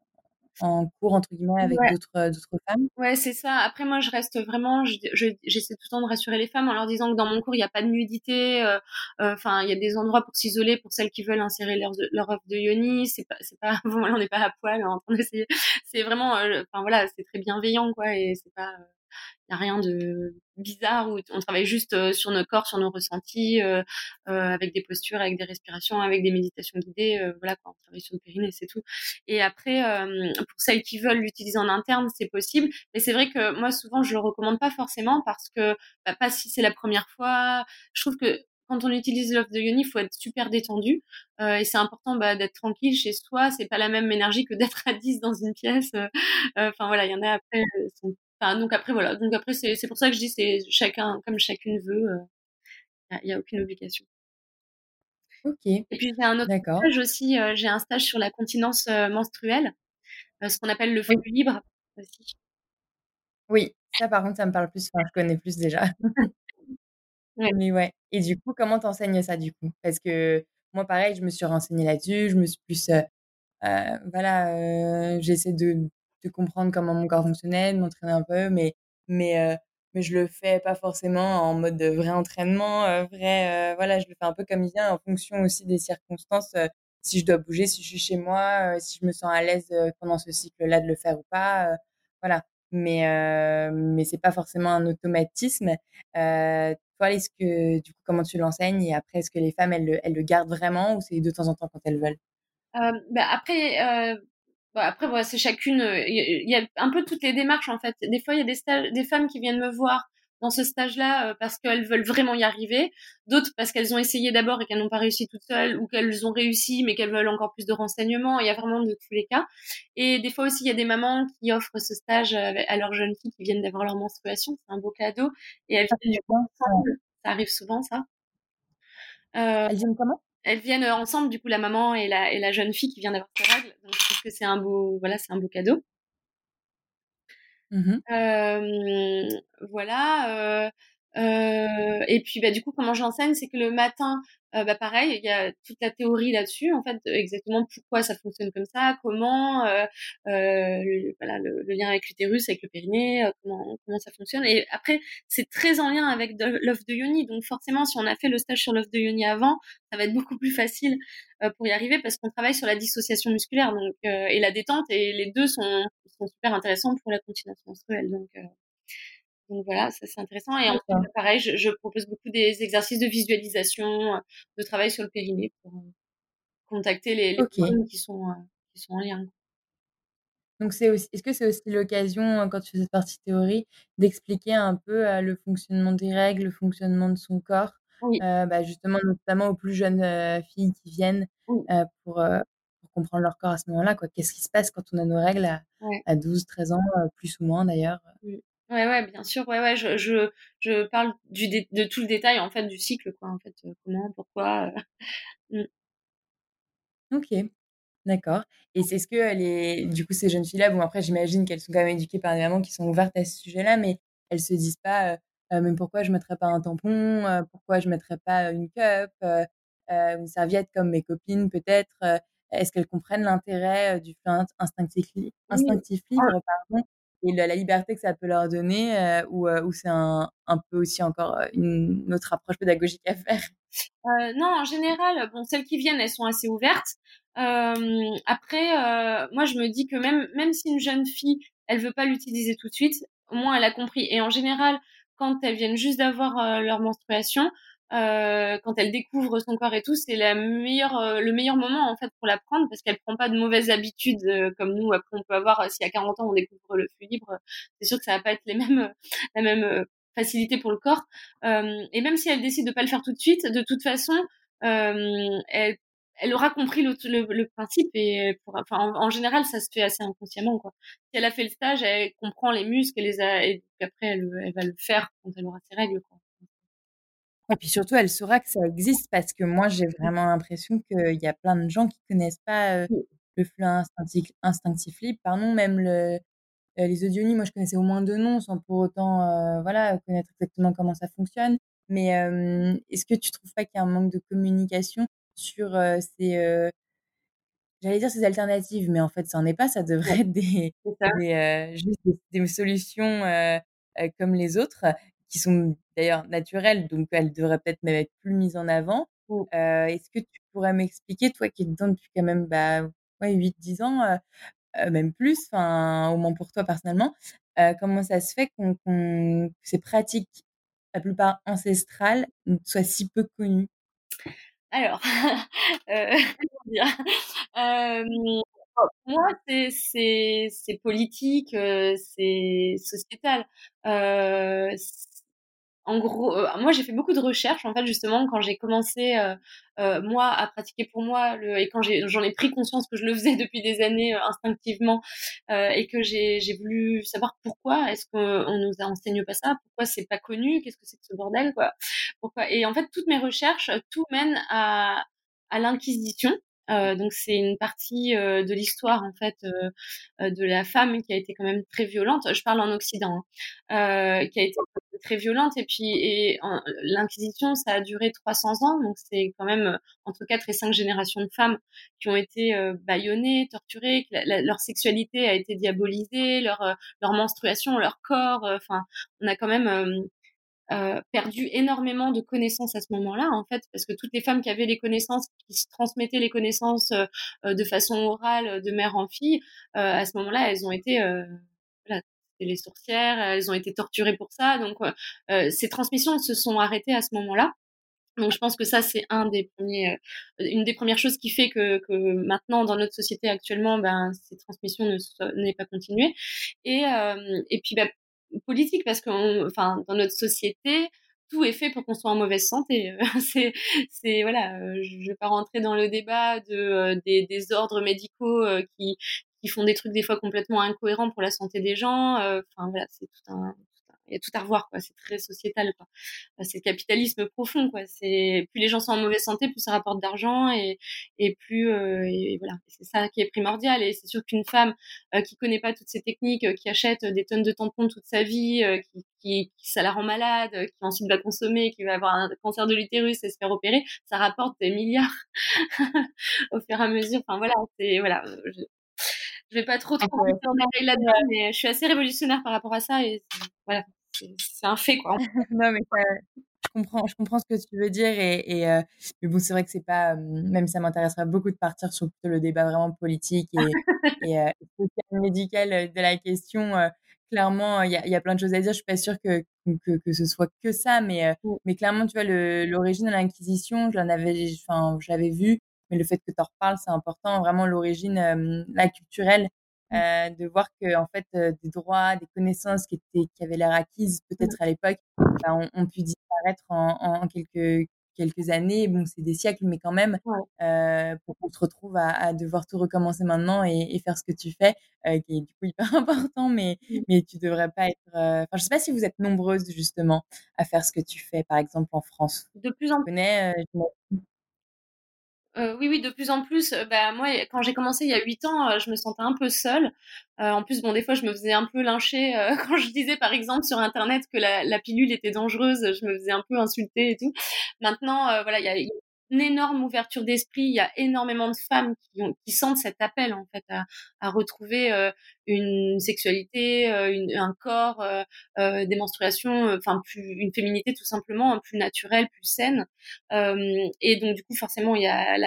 en cours entre guillemets avec d'autres euh, d'autres femmes? Ouais, c'est ça. Après moi je reste vraiment j'essaie tout le temps de rassurer les femmes en leur disant que dans mon cours il n'y a pas de nudité euh, euh, enfin il y a des endroits pour s'isoler pour celles qui veulent insérer leur leur offre de yoni, c'est pas c'est pas on n'est pas à poil en train d'essayer. C'est vraiment enfin voilà, c'est très bienveillant quoi et c'est pas il n'y a rien de bizarre où on travaille juste euh, sur nos corps, sur nos ressentis, euh, euh, avec des postures, avec des respirations, avec des méditations guidées. voilà, quand on travaille sur le périnée, c'est tout. Et après, pour celles qui veulent l'utiliser en interne, c'est possible. Mais c'est vrai que moi, souvent, je le recommande pas forcément parce que, bah, pas si c'est la première fois. Je trouve que quand on utilise l'offre de Yoni, il faut être super détendu et c'est important bah, d'être tranquille chez soi. C'est pas la même énergie que d'être à 10 dans une pièce. Enfin voilà, il y en a après donc après voilà, donc après c'est pour ça que je dis c'est chacun comme chacune veut. Il euh, n'y a, aucune obligation. Ok. Et puis j'ai un autre stage aussi. Euh, j'ai un stage sur la continence euh, menstruelle, ce qu'on appelle le flux libre aussi. Oui, ça par contre ça me parle plus. Enfin, je connais plus déjà. ouais. Mais ouais. Et du coup, comment t'enseignes ça du coup? Parce que moi, pareil, je me suis renseignée là-dessus. Je me suis plus, voilà, j'essaie de de comprendre comment mon corps fonctionnait, de m'entraîner un peu, mais, mais, euh, mais je le fais pas forcément en mode de vrai entraînement, euh, vrai, euh, voilà, je le fais un peu comme il vient en fonction aussi des circonstances, si je dois bouger, si je suis chez moi, si je me sens à l'aise pendant ce cycle-là de le faire ou pas, voilà. Mais, mais c'est pas forcément un automatisme. toi, est-ce que, du coup, comment tu l'enseignes et après, est-ce que les femmes, elles le, gardent vraiment ou c'est de temps en temps quand elles veulent? bah après, après, voilà, c'est chacune. Euh, il y, a un peu toutes les démarches en fait. Des fois, il y a des, stages, des femmes qui viennent me voir dans ce stage-là euh, parce qu'elles veulent vraiment y arriver, d'autres parce qu'elles ont essayé d'abord et qu'elles n'ont pas réussi toutes seules, ou qu'elles ont réussi mais qu'elles veulent encore plus de renseignements. Il y a vraiment de tous les cas. Et des fois aussi, il y a des mamans qui offrent ce stage à leurs jeunes filles qui viennent d'avoir leur menstruation. C'est un beau cadeau. Et elles viennent ensemble. Ça arrive souvent, ça. Euh, elles viennent comment? elles viennent ensemble, du coup, la maman et la, et la jeune fille qui vient d'avoir ses règles. Donc, trouve que c'est un beau, voilà, c'est un beau cadeau. Mmh voilà. Euh, et puis, bah, du coup, comment j'enseigne, c'est que le matin, euh, bah, pareil, il y a toute la théorie là-dessus, en fait, exactement pourquoi ça fonctionne comme ça, comment, euh, euh le, voilà, le, lien avec l'utérus, avec le périnée, euh, comment, comment ça fonctionne. Et après, c'est très en lien avec l'œuf de Yoni, donc forcément, si on a fait le stage sur l'œuf de Yoni avant, ça va être beaucoup plus facile pour y arriver parce qu'on travaille sur la dissociation musculaire donc, et la détente, et les deux sont, sont super intéressants pour la continence menstruelle. Donc, donc voilà, ça c'est intéressant. Et ensuite, pareil, je, propose beaucoup des exercices de visualisation, euh, de travail sur le périnée pour euh, contacter les, les qui sont euh, qui sont en lien. Donc c'est est-ce que c'est aussi l'occasion quand tu fais cette partie théorie d'expliquer un peu le fonctionnement des règles, le fonctionnement de son corps, bah, justement notamment aux plus jeunes filles qui viennent pour, comprendre leur corps à ce moment-là quoi. Qu'est-ce qui se passe quand on a nos règles à, 12, 13 ans, plus ou moins d'ailleurs? Ouais, ouais, bien sûr. Ouais, ouais, je, je, je parle du de tout le détail, en fait, du cycle, quoi, en fait. Euh, comment, pourquoi. Euh, mmh. Ok, d'accord. Et c'est ce que les, du coup, ces jeunes filles-là, bon, après, j'imagine qu'elles sont quand même éduquées par des mamans qui sont ouvertes à ce sujet-là, mais elles se disent pas, euh, mais pourquoi je mettrais pas un tampon, pourquoi je mettrais pas une cup, une serviette comme mes copines, peut-être. Est-ce qu'elles comprennent l'intérêt du flux instinctif, instinctif libre, pardon, et la, liberté que ça peut leur donner, euh, ou, euh, ou c'est un, un, peu aussi encore euh, une autre approche pédagogique à faire? Non, en général, bon, celles qui viennent, elles sont assez ouvertes. Après, moi, je me dis que même, même si une jeune fille, elle veut pas l'utiliser tout de suite, au moins elle a compris. Et en général, quand elles viennent juste d'avoir leur menstruation, euh, quand elle découvre son corps et tout, c'est la meilleure, euh, le meilleur moment en fait pour la prendre parce qu'elle prend pas de mauvaises habitudes euh, comme nous. Après, on peut avoir si à 40 ans on découvre le flux libre, c'est sûr que ça va pas être les mêmes, la même facilité pour le corps. et même si elle décide de pas le faire tout de suite, de toute façon, elle, elle aura compris le, le, principe et pour, enfin, en, général, ça se fait assez inconsciemment quoi. Si elle a fait le stage, elle comprend les muscles et les a, et après elle, elle va le faire quand elle aura ses règles quoi. Et puis surtout, elle saura que ça existe parce que moi, j'ai vraiment l'impression qu'il y a plein de gens qui connaissent pas le flux instinctif, instinctif libre. Pardon, même le, les audionies, moi, je connaissais au moins deux noms sans pour autant voilà, connaître exactement comment ça fonctionne. Mais est-ce que tu trouves pas qu'il y a un manque de communication sur ces J'allais dire ces alternatives, mais en fait, ça n'en est pas. Ça devrait être des, des juste des, solutions comme les autres qui sont d'ailleurs naturelles, donc elles devraient peut-être même être plus mises en avant. Mmh. Euh, est-ce que tu pourrais m'expliquer, toi qui es dedans depuis quand même bah, ouais, 8-10 ans, euh, euh, même plus, au moins pour toi personnellement, comment ça se fait qu'on, que ces pratiques, la plupart ancestrales, soient si peu connues? Alors, moi, c'est politique, c'est sociétal en gros, euh, moi j'ai fait beaucoup de recherches en fait justement quand j'ai commencé euh, euh, moi à pratiquer pour moi le, et quand j'en ai, pris conscience que je le faisais depuis des années instinctivement et que j'ai voulu savoir pourquoi est-ce qu'on nous enseigne pas ça, pourquoi c'est pas connu, qu'est-ce que c'est que ce bordel quoi, pourquoi? Et en fait toutes mes recherches tout mène à à l'inquisition euh, donc c'est une partie euh, de l'histoire en fait euh, de la femme qui a été quand même très violente. Je parle en Occident, hein, qui a été très violente et puis l'inquisition ça a duré 300 ans donc c'est quand même entre 4 et 5 générations de femmes qui ont été bâillonnées, torturées, leur sexualité a été diabolisée, leur leur menstruation, leur corps, enfin on a quand même euh, perdu énormément de connaissances à ce moment-là, en fait, parce que toutes les femmes qui avaient les connaissances, qui se transmettaient les connaissances euh, euh, de façon orale, de mère en fille, à ce moment-là, elles ont été voilà, les sorcières, elles ont été torturées pour ça. Donc, ces transmissions se sont arrêtées à ce moment-là. Donc, je pense que ça, c'est un des premiers, une des premières choses qui fait que, que maintenant, dans notre société actuellement, ben, ces transmissions ne n'est pas continuées. Et, et puis, ben, politique parce que, enfin, dans notre société, tout est fait pour qu'on soit en mauvaise santé. c'est, c'est voilà, euh, je vais pas rentrer dans le débat de euh, des, des, ordres médicaux euh, qui qui font des trucs des fois complètement incohérents pour la santé des gens. Enfin voilà, c'est tout un il y a tout à revoir quoi. C'est très sociétal quoi. C'est le capitalisme profond quoi. C'est plus les gens sont en mauvaise santé plus ça rapporte d'argent et et plus euh, et voilà. C'est ça qui est primordial. Et c'est sûr qu'une femme euh, qui connaît pas toutes ces techniques euh, qui achète des tonnes de tampons toute sa vie qui, qui, qui, ça la rend malade qui ensuite va consommer qui va avoir un cancer de l'utérus et se faire opérer ça rapporte des milliards au fur et à mesure. Enfin voilà c'est voilà je, je vais pas trop trop en là-dedans, mais je suis assez révolutionnaire par rapport à ça et voilà c'est un fait quoi. non mais je comprends, je comprends ce que tu veux dire et, et euh, mais bon c'est vrai que c'est pas même ça m'intéresserait beaucoup de partir sur le débat vraiment politique et, et euh, médical de la question. Euh, clairement, il y a, y a, plein de choses à dire. Je suis pas sûre que que, que ce soit que ça, mais mmh. mais clairement tu vois l'origine de l'inquisition, je l'en avais, enfin je l'avais vu, mais le fait que tu en reparles c'est important. Vraiment l'origine, la culturelle. Euh, de voir que en fait euh, des droits, des connaissances qui étaient qui avaient l'air acquises peut-être à l'époque, bah, ont, pu disparaître en, en, quelques quelques années. Bon, c'est des siècles, mais quand même, euh, pour qu'on se retrouve à, à, devoir tout recommencer maintenant et, et, faire ce que tu fais, qui est du coup hyper important, mais mmh. mais tu devrais pas être. Enfin, je sais pas si vous êtes nombreuses justement à faire ce que tu fais, par exemple en France. De plus en plus. connais, euh, oui, oui, de plus en plus. Euh, bah, moi, quand j'ai commencé il y a huit ans, euh, je me sentais un peu seule. en plus, bon, des fois, je me faisais un peu lyncher quand je disais, par exemple, sur Internet que la, la, pilule était dangereuse. Je me faisais un peu insulter et tout. Maintenant, voilà, il y a, une énorme ouverture d'esprit. Il y a énormément de femmes qui, ont, qui sentent cet appel en fait à, à retrouver euh, une sexualité, euh, une, un corps, euh, euh des menstruations, enfin plus une féminité tout simplement plus naturelle, plus saine. et donc du coup forcément il y a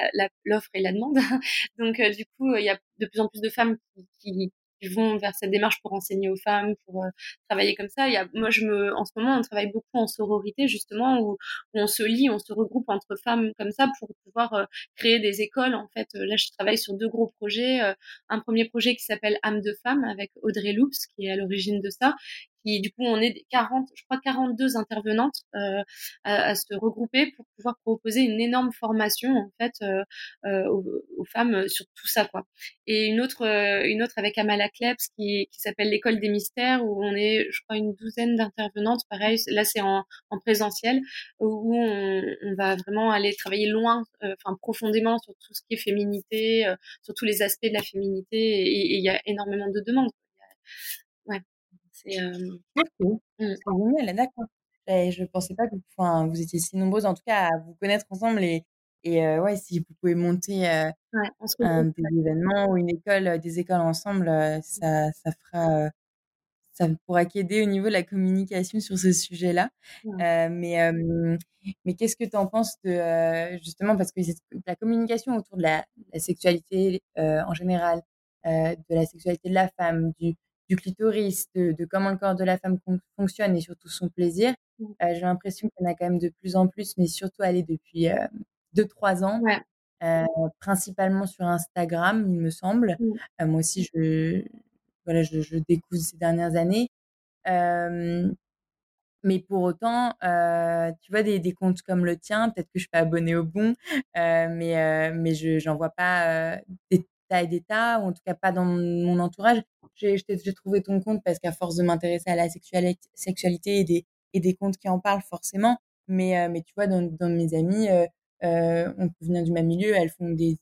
l'offre et la demande. donc du coup il y a de plus en plus de femmes qui, qui qui vont vers cette démarche pour enseigner aux femmes, pour travailler comme ça. Il y a, moi, je me, en ce moment, on travaille beaucoup en sororité, justement, où, on se lie, on se regroupe entre femmes comme ça pour pouvoir créer des écoles. En fait, là, je travaille sur deux gros projets. un premier projet qui s'appelle Âme de femme avec Audrey Loops, qui est à l'origine de ça, qui du coup on est 40, je crois 42 intervenantes euh, à, à, se regrouper pour pouvoir proposer une énorme formation en fait euh, euh, aux, femmes sur tout ça quoi. Et une autre euh, une autre avec Amala Klebs qui, qui s'appelle l'école des mystères où on est je crois une douzaine d'intervenantes pareil là c'est en, en, présentiel où on, on, va vraiment aller travailler loin euh, enfin profondément sur tout ce qui est féminité sur tous les aspects de la féminité et il y a énormément de demandes. Ouais. C'est okay. mmh. d'accord. Et je pensais pas que enfin, vous étiez si nombreuses, en tout cas, à vous connaître ensemble. Et, et euh, ouais, si vous pouvez monter euh, ouais, un, des événements ou une école, des écoles ensemble, ça, ça fera. ça pourra qu'aider au niveau de la communication sur ce sujet-là. Ouais. mais mais qu'est-ce que tu en penses de justement parce que la communication autour de la, la sexualité en général, de la sexualité de la femme, du, du clitoris, de, de, comment le corps de la femme fonctionne et surtout son plaisir. Mmh. Euh, J'ai l'impression qu'il y en a quand même de plus en plus, mais surtout aller depuis 2-3 euh, ans, ouais. euh, principalement sur Instagram, il me semble. Mmh. Euh, moi aussi, je, voilà, je, je, découvre ces dernières années. mais pour autant, tu vois, des, des, comptes comme le tien, peut-être que je suis pas abonnée au bon, mais, mais je n'en vois pas des tas et des tas, ou en tout cas pas dans mon entourage j'ai trouvé ton compte parce qu'à force de m'intéresser à la sexualité, sexualité et, des, et des comptes qui en parlent forcément, mais, euh, mais tu vois, dans, dans mes amis, euh, euh, on vient du même milieu, elles font des,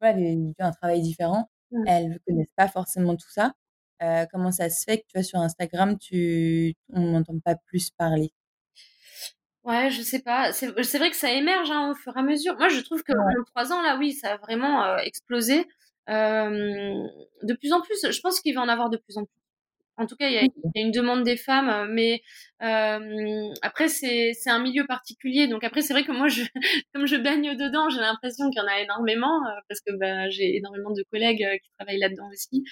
voilà, des, un travail différent, mmh. elles ne connaissent pas forcément tout ça. Euh, comment ça se fait que tu vois sur Instagram, tu, on n'entend pas plus parler? Ouais, je sais pas. C'est vrai que ça émerge hein, au fur et à mesure. Moi, je trouve que ouais. le 3 ans, là, oui, ça a vraiment euh, explosé. Euh, de plus en plus, je pense qu'il va en avoir de plus en plus. En tout cas, il y a, il y a une demande des femmes, mais euh, après c'est un milieu particulier. Donc après c'est vrai que moi, je, comme je baigne dedans, j'ai l'impression qu'il y en a énormément euh, parce que bah, j'ai énormément de collègues euh, qui travaillent là-dedans aussi.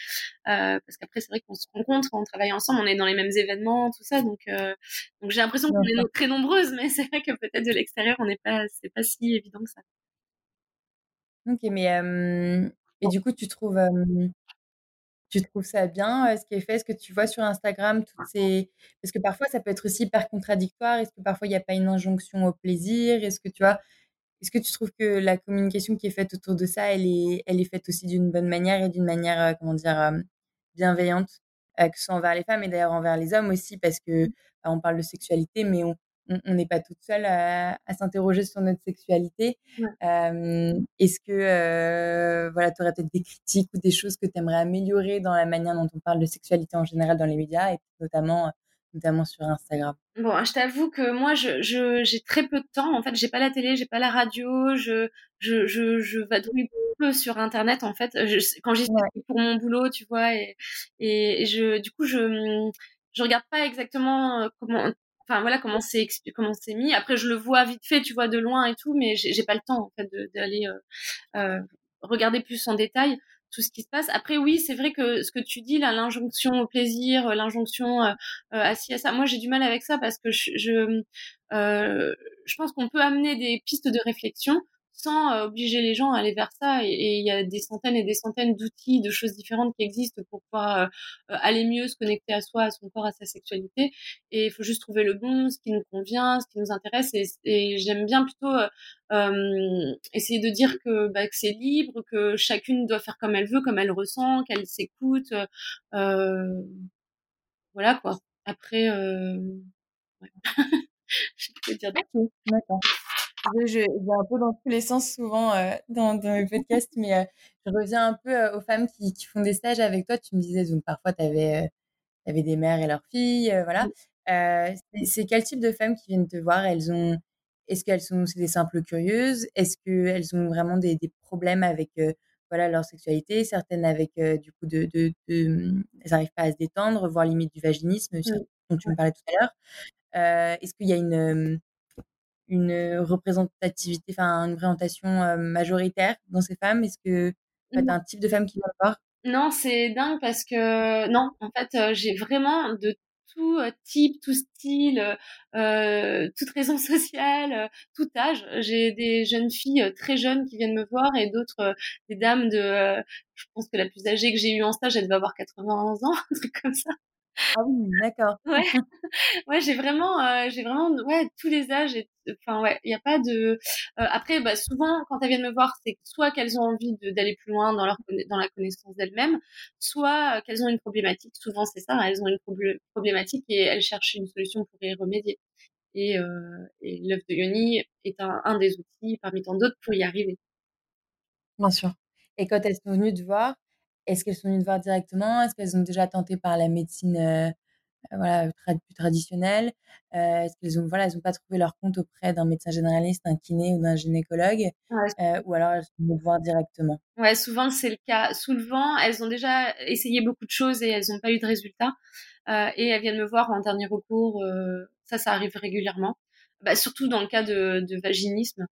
Euh, parce qu'après c'est vrai qu'on se rencontre, on travaille ensemble, on est dans les mêmes événements, tout ça. Donc euh, donc j'ai l'impression qu'on est très nombreuses, mais c'est vrai que peut-être de l'extérieur on n'est pas c'est pas si évident que ça. Ok, mais euh, et du coup, tu trouves, euh, tu trouves ça bien, euh, ce qui est fait? Est-ce que tu vois sur Instagram toutes ces... Parce que parfois, ça peut être aussi hyper contradictoire. Est-ce que parfois, il n'y a pas une injonction au plaisir? Est-ce que tu vois? Est-ce que tu trouves que la communication qui est faite autour de ça, elle est, elle est faite aussi d'une bonne manière et d'une manière, euh, comment dire, bienveillante, que ce soit envers les femmes et d'ailleurs envers les hommes aussi, parce que bah, on parle de sexualité, mais on, on n'est pas toute seule à, à s'interroger sur notre sexualité. Ouais. Euh, Est-ce que euh, voilà, tu aurais peut-être des critiques ou des choses que tu aimerais améliorer dans la manière dont on parle de sexualité en général dans les médias et notamment notamment sur Instagram? Bon, je t'avoue que moi, je, je, j'ai très peu de temps. En fait, j'ai pas la télé, j'ai pas la radio. Je, je, je, je vadrouille peu sur Internet. En fait, je, quand j'y suis ouais. pour mon boulot, tu vois, et, et je, du coup, je, je regarde pas exactement comment enfin voilà comment c'est comment c'est mis. Après je le vois vite fait tu vois de loin et tout mais j'ai pas le temps en fait d'aller euh, euh, regarder plus en détail tout ce qui se passe. Après oui c'est vrai que ce que tu dis là l'injonction au plaisir l'injonction euh, à à ça moi j'ai du mal avec ça parce que je euh, je pense qu'on peut amener des pistes de réflexion sans euh, obliger les gens à aller vers ça. Et il y a des centaines et des centaines d'outils, de choses différentes qui existent pour pouvoir euh, aller mieux se connecter à soi, à son corps, à sa sexualité. Et il faut juste trouver le bon, ce qui nous convient, ce qui nous intéresse. Et, et j'aime bien plutôt euh, essayer de dire que, bah, que c'est libre, que chacune doit faire comme elle veut, comme elle ressent, qu'elle s'écoute. Euh, voilà quoi. Après, ouais. je peux dire. D'accord je, vais un peu dans tous les sens souvent euh, dans, dans, mes podcasts, mais euh, je reviens un peu euh, aux femmes qui, qui, font des stages avec toi. Tu me disais, donc parfois, tu avais, avais, des mères et leurs filles. voilà. c'est quel type de femmes qui viennent te voir? Elles ont, Est-ce qu'elles sont des simples curieuses? Est-ce qu'elles ont vraiment des, des problèmes avec voilà, leur sexualité? Certaines avec, du coup, de, de, de, elles n'arrivent pas à se détendre, voire limite du vaginisme, dont tu me parlais tout à l'heure. Est-ce qu'il y a une une représentativité, enfin une représentation euh, majoritaire dans ces femmes? Est-ce que tu as un type de femme qui vient voir? Non, c'est dingue parce que non, en fait, j'ai vraiment de tout type, tout style, euh, toute raison sociale, tout âge. J'ai des jeunes filles très jeunes qui viennent me voir et d'autres des dames de, je pense que la plus âgée que j'ai eue en stage, elle devait avoir 91 ans, un truc comme ça. Ah oui, d'accord. Ouais, ouais, j'ai vraiment, euh, j'ai vraiment, ouais, tous les âges. Enfin, ouais, il n'y a pas de. Euh, après, bah, souvent, quand elles viennent me voir, c'est soit qu'elles ont envie d'aller plus loin dans leur dans la connaissance d'elles-mêmes, soit qu'elles ont une problématique. Souvent, c'est ça. Elles ont une problématique et elles cherchent une solution pour y remédier. Et, euh, et l'œuf de Yoni est un, un des outils parmi tant d'autres pour y arriver. Bien sûr. Et quand elles sont venues te voir, est-ce qu'elles sont venues te voir directement? Est-ce qu'elles ont déjà tenté par la médecine euh, voilà, plus traditionnelle? Euh, Est-ce qu'elles ont voilà, elles ont pas trouvé leur compte auprès d'un médecin généraliste, d'un kiné ou d'un gynécologue euh, Ou alors elles sont venues te voir directement? Ouais, souvent c'est le cas. Souvent, elles ont déjà essayé beaucoup de choses et elles n'ont pas eu de résultats. et elles viennent me voir en dernier recours. ça, ça arrive régulièrement. Bah, surtout dans le cas de, de vaginisme.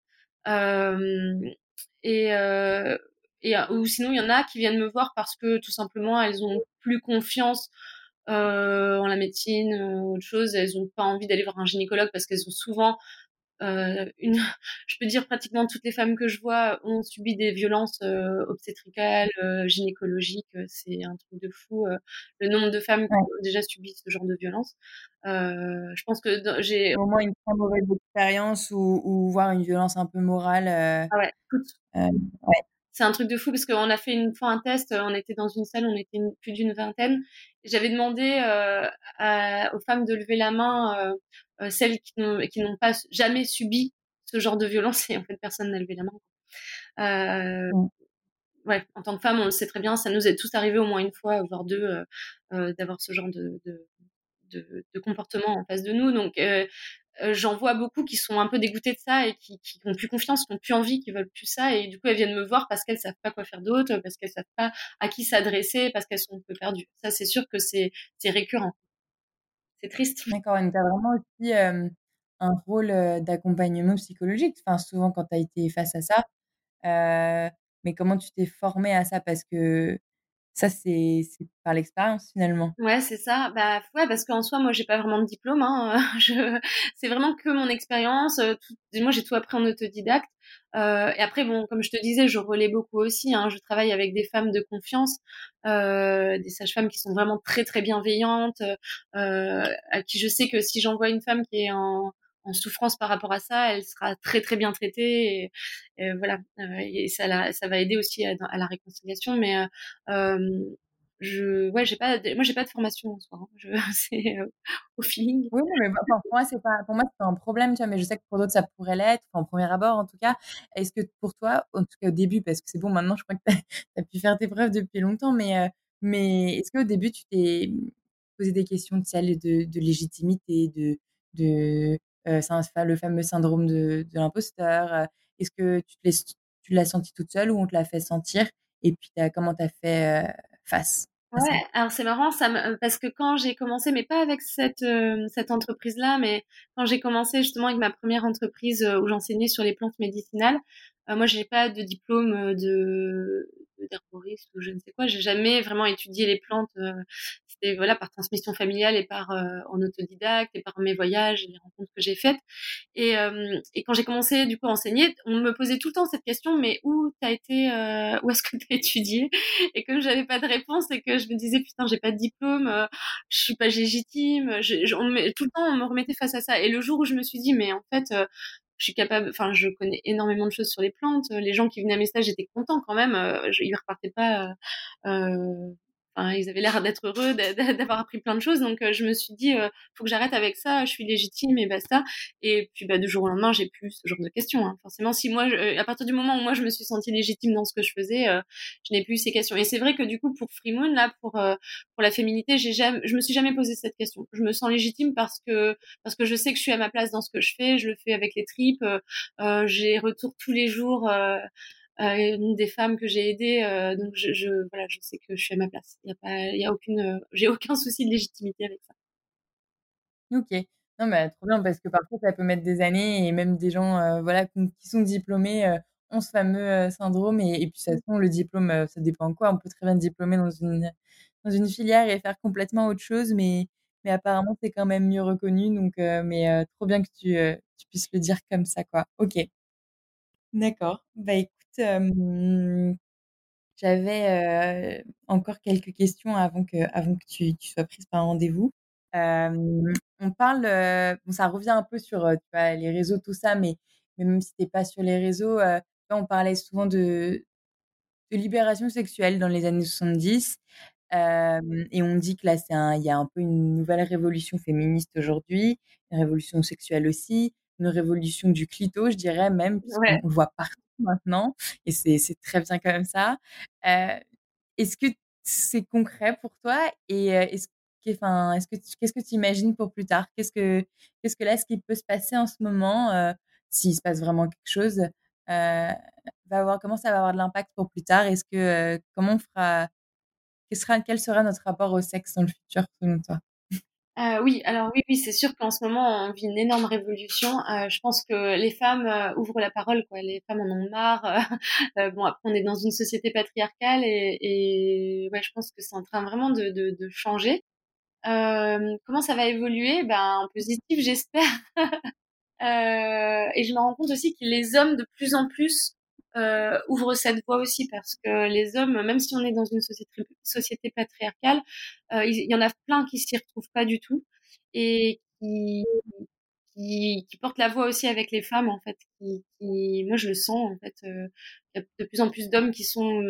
et et ou sinon il y en a qui viennent me voir parce que tout simplement elles ont plus confiance euh, en la médecine ou autre chose. Elles ont pas envie d'aller voir un gynécologue parce qu'elles ont souvent euh, une je peux dire pratiquement toutes les femmes que je vois ont subi des violences euh, obstétricales euh, gynécologiques c'est un truc de fou euh, le nombre de femmes qui ont déjà subi ce genre de violence. Je pense que j'ai au moins une très mauvaise expérience ou, ou voir une violence un peu morale ah ouais toutes. ouais c'est un truc de fou parce qu'on a fait une fois un test, on était dans une salle, on était plus d'une vingtaine. J'avais demandé euh, aux femmes de lever la main, euh, euh, celles qui n'ont pas jamais subi ce genre de violence, et en fait personne n'a levé la main. Mmh. Ouais, en tant que femme, on le sait très bien, ça nous est tous arrivé au moins une fois, voire deux, d'avoir ce genre de, de, de, comportement en face de nous. Donc, euh, j'en vois beaucoup qui sont un peu dégoûtés de ça et qui, qui ont plus confiance, qui ont plus envie, qui veulent plus ça et du coup elles viennent me voir parce qu'elles savent pas quoi faire d'autre, parce qu'elles savent pas à qui s'adresser, parce qu'elles sont un peu perdues. Ça c'est sûr que c'est c'est récurrent. C'est triste. D'accord, et tu as vraiment aussi un rôle d'accompagnement psychologique, enfin souvent quand tu as été face à ça. Euh, mais comment tu t'es formée à ça? Parce que ça, c'est par l'expérience finalement. Ouais, c'est ça. Bah ouais, parce qu'en soi, moi, j'ai pas vraiment de diplôme. Hein. Je... C'est vraiment que mon expérience. Euh, moi, j'ai tout appris en autodidacte. Euh, et après, bon, comme je te disais, je relais beaucoup aussi. Hein. Je travaille avec des femmes de confiance, euh, des sages-femmes qui sont vraiment très très bienveillantes, euh, à qui je sais que si j'envoie une femme qui est en en souffrance par rapport à ça, elle sera très très bien traitée. Et, voilà, euh, et ça, ça va aider aussi à, la réconciliation. Mais euh, euh, je, ouais, j'ai pas, moi j'ai pas de formation en soi. Hein. C'est au feeling. Oui, mais pour moi c'est pas, pour moi c'est un problème, tu vois. Mais je sais que pour d'autres ça pourrait l'être, en premier abord en tout cas. Est-ce que pour toi, en tout cas au début, parce que c'est bon maintenant, je crois que tu as, pu faire tes preuves depuis longtemps, mais mais est-ce qu'au début tu t'es posé des questions de celle de, légitimité, de euh, le fameux syndrome de, l'imposteur. Euh, est-ce que tu l'as senti toute seule ou on te l'a fait sentir Et puis, comment tu as fait euh, face Ouais, alors c'est marrant parce que quand j'ai commencé, mais pas avec cette cette entreprise là, mais quand j'ai commencé justement avec ma première entreprise où j'enseignais sur les plantes médicinales, moi j'ai pas de diplôme de d'herboriste ou je ne sais quoi, j'ai jamais vraiment étudié les plantes c'était voilà par transmission familiale et par euh, en autodidacte et par mes voyages et les rencontres que j'ai faites. Et, euh, quand j'ai commencé du coup à enseigner, on me posait tout le temps cette question mais où t'as été, euh, où est-ce que t'as étudié? Et comme j'avais pas de réponse et que je me disais putain j'ai pas de diplôme, je suis pas légitime, tout le temps on me remettait face à ça. Et le jour où je me suis dit mais en fait je suis capable, enfin, je connais énormément de choses sur les plantes. Les gens qui venaient à mes stages étaient contents quand même. je, ils repartaient pas euh, ils avaient l'air d'être heureux, d'avoir appris plein de choses. Donc, euh, je me suis dit, euh, faut que j'arrête avec ça. Je suis légitime et basta. Et puis, bah, du jour au lendemain, j'ai plus ce genre de questions. Hein. Forcément, si moi, euh, à partir du moment où moi je me suis sentie légitime dans ce que je faisais, je n'ai plus ces questions. Et c'est vrai que du coup, pour Free Moon, là, pour pour la féminité, j'ai jamais, je me suis jamais posé cette question. Je me sens légitime parce que parce que je sais que je suis à ma place dans ce que je fais. Je le fais avec les tripes. j'ai retour tous les jours une des femmes que j'ai aidées. Euh, donc je, je, voilà, je sais que je suis à ma place. Il y a pas, il y a aucune, euh, j'ai aucun souci de légitimité avec ça. Ok. Non, mais trop bien parce que parfois ça peut mettre des années et même des gens, euh, voilà, qui sont diplômés ont ce fameux syndrome et, et puis de toute façon le diplôme ça dépend de quoi on peut très bien diplômer dans une dans une filière et faire complètement autre chose mais mais apparemment c'est quand même mieux reconnu donc mais trop bien que tu tu puisses le dire comme ça quoi ok d'accord bah écoute j'avais encore quelques questions avant que avant que tu, tu sois prise par un rendez-vous on parle bon ça revient un peu sur tu vois, les réseaux tout ça mais même si t'es pas sur les réseaux on parlait souvent de de libération sexuelle dans les années 70 et on dit que là, il y a un peu une nouvelle révolution féministe aujourd'hui, une révolution sexuelle aussi, une révolution du clito, je dirais même, ouais. on le voit partout maintenant, et c'est très bien comme ça. est-ce que c'est concret pour toi Et est-ce enfin, est-ce que qu'est-ce que tu imagines pour plus tard? Qu'est-ce que que là, ce qui peut se passer en ce moment, s'il se passe vraiment quelque chose, va avoir comment ça va avoir de l'impact pour plus tard? Est-ce que comment on fera quel sera, quel sera notre rapport au sexe dans le futur selon toi? Euh, oui, alors oui, oui, c'est sûr qu'en ce moment on vit une énorme révolution. Euh, je pense que les femmes euh, ouvrent la parole, quoi. Les femmes en ont marre. Euh, bon, après on est dans une société patriarcale et, et ouais, je pense que c'est en train vraiment de, de, de changer. comment ça va évoluer? Ben en positif, j'espère. et je me rends compte aussi que les hommes de plus en plus euh, ouvre cette voie aussi parce que les hommes, même si on est dans une société, société patriarcale, euh, il, y en a plein qui s'y retrouvent pas du tout et qui, qui, qui, portent la voix aussi avec les femmes en fait. Qui, qui moi je le sens en fait. Euh, il y a de plus en plus d'hommes qui sont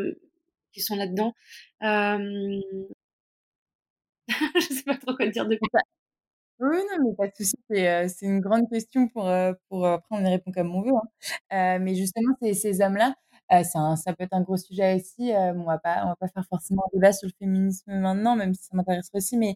qui sont là-dedans. Euh... je sais pas trop quoi dire de plus. Oui, non, mais pas de souci. C'est, une grande question pour, pour après on y répond comme on veut. Hein. mais justement, ces, hommes-là, un, ça peut être un gros sujet aussi. on va pas, on va pas faire forcément un débat sur le féminisme maintenant, même si ça m'intéresse aussi. Mais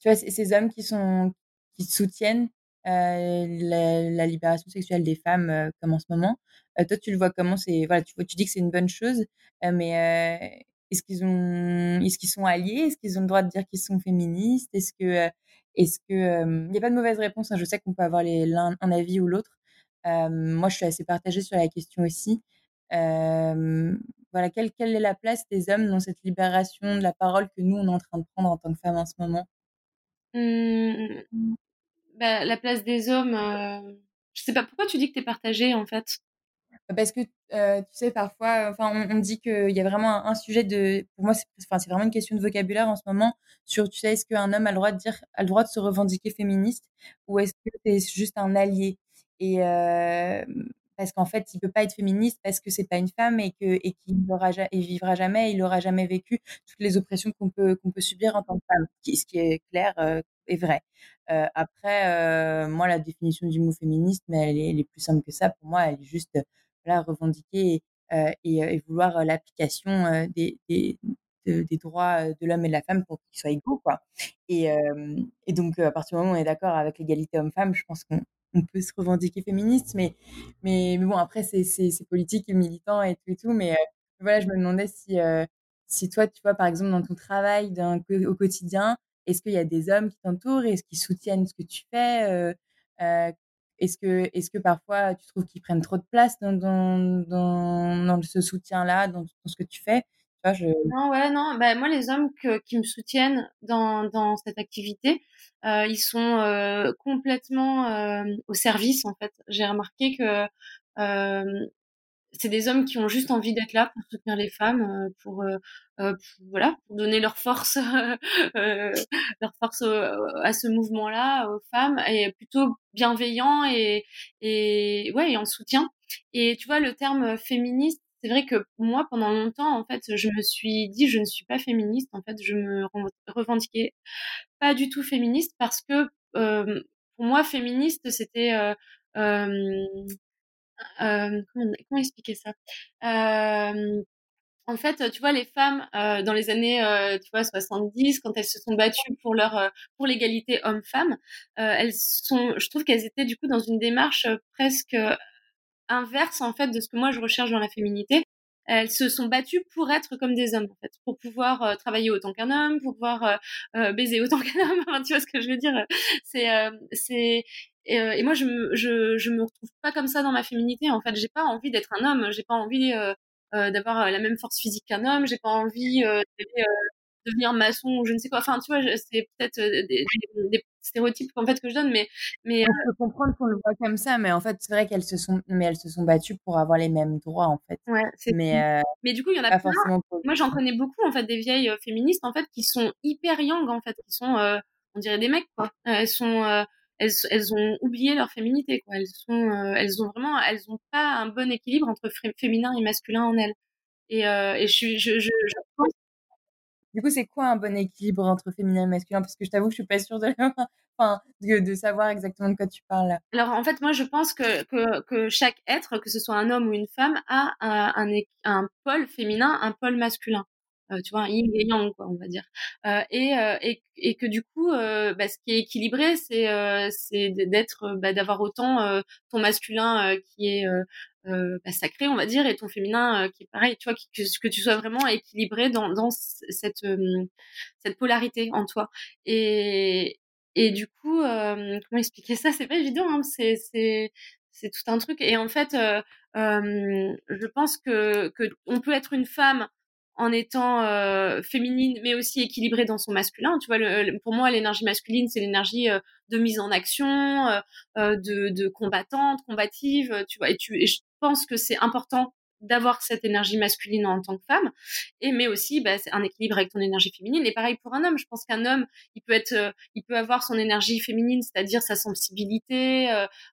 tu vois, ces hommes qui sont, qui soutiennent la, libération sexuelle des femmes, comme en ce moment. toi, tu le vois comment? Voilà, tu, tu dis que c'est une bonne chose, mais est-ce qu'ils sont alliés? Est-ce qu'ils ont le droit de dire qu'ils sont féministes? Est-ce que, est-ce que, il n'y a pas de mauvaise réponse. Hein, je sais qu'on peut avoir l'un un avis ou l'autre. moi, je suis assez partagée sur la question aussi. voilà, quelle, quelle est la place des hommes dans cette libération de la parole que nous, on est en train de prendre en tant que femmes en ce moment? Mmh, bah, La place des hommes, euh, je sais pas pourquoi tu dis que tu es partagée en fait? Parce que tu sais, parfois, enfin, on, dit qu'il y a vraiment un, sujet de. Pour moi, c'est vraiment une question de vocabulaire en ce moment sur, tu sais, est-ce qu'un homme a le droit de dire, a le droit de se revendiquer féministe ou est-ce que c'est juste un allié? Et parce qu'en fait, il peut pas être féministe parce que c'est pas une femme et que et qu'il et vivra jamais, il n'aura jamais vécu toutes les oppressions qu'on peut qu'on peut subir en tant que femme, ce qui est clair et vrai. après, moi, la définition du mot féministe, mais est, elle est, plus simple que ça. Pour moi, elle est juste voilà, revendiquer euh, et, et, vouloir l'application des, des, droits de l'homme et de la femme pour qu'ils soient égaux. Quoi. Et, et donc, à partir du moment où on est d'accord avec l'égalité homme-femme, je pense qu'on on peut se revendiquer féministe, mais, mais, bon, après, c'est politique et militant et tout et tout. Mais voilà, je me demandais si, si toi, tu vois, par exemple, dans ton travail au quotidien, est-ce qu'il y a des hommes qui t'entourent Est-ce qu'ils soutiennent ce que tu fais euh, euh, est-ce que, est que parfois tu trouves qu'ils prennent trop de place dans, dans, dans, ce soutien-là, dans, ce que tu fais? Je... Non, ouais, non. Bah, moi, les hommes qui me soutiennent dans, dans cette activité, euh, ils sont euh, complètement euh, au service, en fait. J'ai remarqué que c'est des hommes qui ont juste envie d'être là pour soutenir les femmes, pour, voilà, pour donner leur force, leur force à ce mouvement-là aux femmes, et plutôt bienveillant et et ouais, et en soutien. Et tu vois, le terme féministe, c'est vrai que moi, pendant longtemps, en fait, je me suis dit, je ne suis pas féministe. En fait, je me revendiquais pas du tout féministe parce que pour moi, féministe, c'était euh, euh, comment, comment, expliquer ça? Euh, en fait, tu vois, les femmes euh, dans les années, euh, tu vois, 70, quand elles se sont battues pour leur euh, pour l'égalité homme-femme, elles sont, je trouve qu'elles étaient du coup dans une démarche presque inverse en fait de ce que moi je recherche dans la féminité. Elles se sont battues pour être comme des hommes en fait, pour pouvoir travailler autant qu'un homme, pour pouvoir baiser autant qu'un homme. tu vois ce que je veux dire? C'est c'est et, et, moi, je me, je, je me retrouve pas comme ça dans ma féminité. En fait, j'ai pas envie d'être un homme. J'ai pas envie d'avoir la même force physique qu'un homme. J'ai pas envie de devenir maçon ou je ne sais quoi. Enfin, tu vois, c'est peut-être des, des, stéréotypes en fait que je donne, mais mais je peux comprendre qu'on le voit comme ça, mais en fait, c'est vrai qu'elles se sont, mais elles se sont battues pour avoir les mêmes droits en fait. Ouais, mais mais du coup, il y en a pas plein. Moi, j'en connais beaucoup en fait des vieilles féministes en fait qui sont hyper young en fait, qui sont, on dirait des mecs quoi. elles sont elles, elles, ont oublié leur féminité quoi. Elles sont, elles ont vraiment, elles ont pas un bon équilibre entre féminin et masculin en elles. Et, euh, et je, je, je, je pense du coup, c'est quoi un bon équilibre entre féminin et masculin? Parce que je t'avoue, je suis pas sûre de, enfin, de, de, savoir exactement de quoi tu parles. Alors, en fait, moi, je pense que, que, que chaque être, que ce soit un homme ou une femme, a un, un, un pôle féminin, un pôle masculin. Euh, tu vois, yin et yang, quoi, on va dire. Euh, et, euh, et, et, que du coup, bah, ce qui est équilibré, c'est d'être, bah, d'avoir autant ton masculin qui est euh, bah, sacré, on va dire, et ton féminin euh, qui est pareil, tu vois, que, que, tu sois vraiment équilibré dans, dans cette, euh, cette polarité en toi. Et, et du coup, comment expliquer ça? C'est pas évident, hein, c'est, c'est, c'est tout un truc. Et en fait, je pense que, que on peut être une femme en étant euh, féminine mais aussi équilibrée dans son masculin. Tu vois, le, pour moi, l'énergie masculine, c'est l'énergie euh, de mise en action, euh, de, de, combattante, combative. Tu vois, et, tu, et je pense que c'est important d'avoir cette énergie masculine en tant que femme, et mais aussi bah, un équilibre avec ton énergie féminine. Et pareil pour un homme, je pense qu'un homme, il peut être, il peut avoir son énergie féminine, c'est-à-dire sa sensibilité,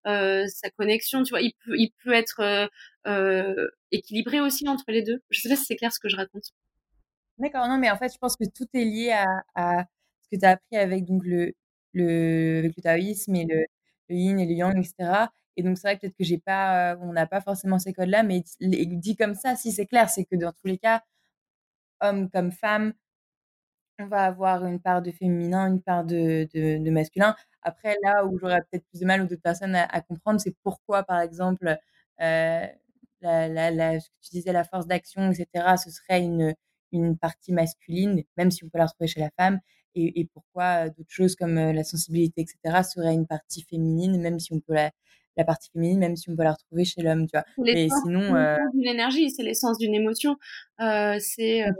sa connexion. Tu vois, il peut, il peut être euh, équilibré aussi entre les deux. Je sais pas si c'est clair ce que je raconte. D'accord, non, mais en fait, je pense que tout est lié à, ce que tu as appris avec donc le, le, taoïsme et le, yin et le yang, etc. Et donc, c'est vrai peut-être que j'ai pas, on n'a pas forcément ces codes-là, mais dit comme ça, si c'est clair, c'est que dans tous les cas, homme comme femme, on va avoir une part de féminin, une part de, de, masculin. Après, là où j'aurais peut-être plus de mal ou d'autres personnes à, à comprendre, c'est pourquoi, par exemple, euh, la, la, la, ce que tu disais, la force d'action, etc., ce serait une, une partie masculine, même si on peut la retrouver chez la femme, et, et pourquoi euh, d'autres choses comme euh, la sensibilité, etc., serait une partie féminine, même si on peut la, la partie féminine, même si on peut la retrouver chez l'homme, tu vois. Mais sinon, euh... d'une énergie, c'est l'essence d'une émotion. Euh, c'est, euh,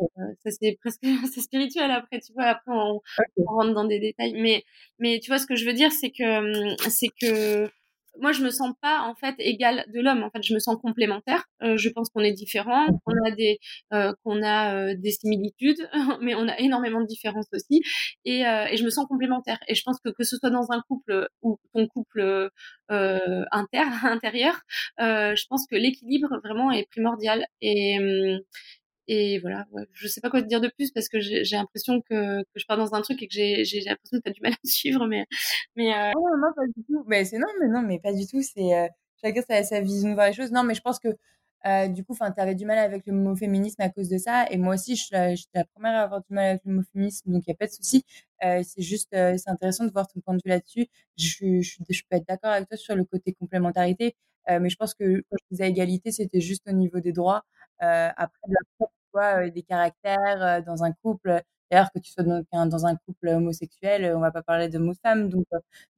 ça c'est presque, c'est spirituel. Après, tu vois, après on, on, rentre dans des détails. Mais, mais tu vois, ce que je veux dire, c'est que, c'est que moi, je me sens pas en fait égale de l'homme. En fait, je me sens complémentaire. Euh, je pense qu'on est différents, qu'on a des euh, qu'on a euh, des similitudes, mais on a énormément de différences aussi. Et, euh, et, je me sens complémentaire. Et je pense que que ce soit dans un couple ou ton couple euh, inter intérieur, je pense que l'équilibre vraiment est primordial. Et hum, et voilà, ouais, je sais pas quoi te dire de plus parce que j'ai l'impression que, que, je pars dans un truc et que j'ai l'impression que tu as du mal à me suivre. Mais, mais euh... non, non, pas du tout. Mais c'est non, mais non, mais pas du tout. C'est euh, chacun sa, sa vision de voir les choses. Non, mais je pense que euh, du coup, tu avais du mal avec le mot féminisme à cause de ça. Et moi aussi, je suis la, la première à avoir du mal avec le mot féminisme, donc il n'y a pas de souci. Euh, c'est juste, euh, c'est intéressant de voir ton point de vue là-dessus. Je, je, je, peux être d'accord avec toi sur le côté complémentarité, mais je pense que quand je disais égalité, c'était juste au niveau des droits. Après, des caractères dans un couple. D'ailleurs, que tu sois dans un, dans un couple homosexuel, on va pas parler de femme donc,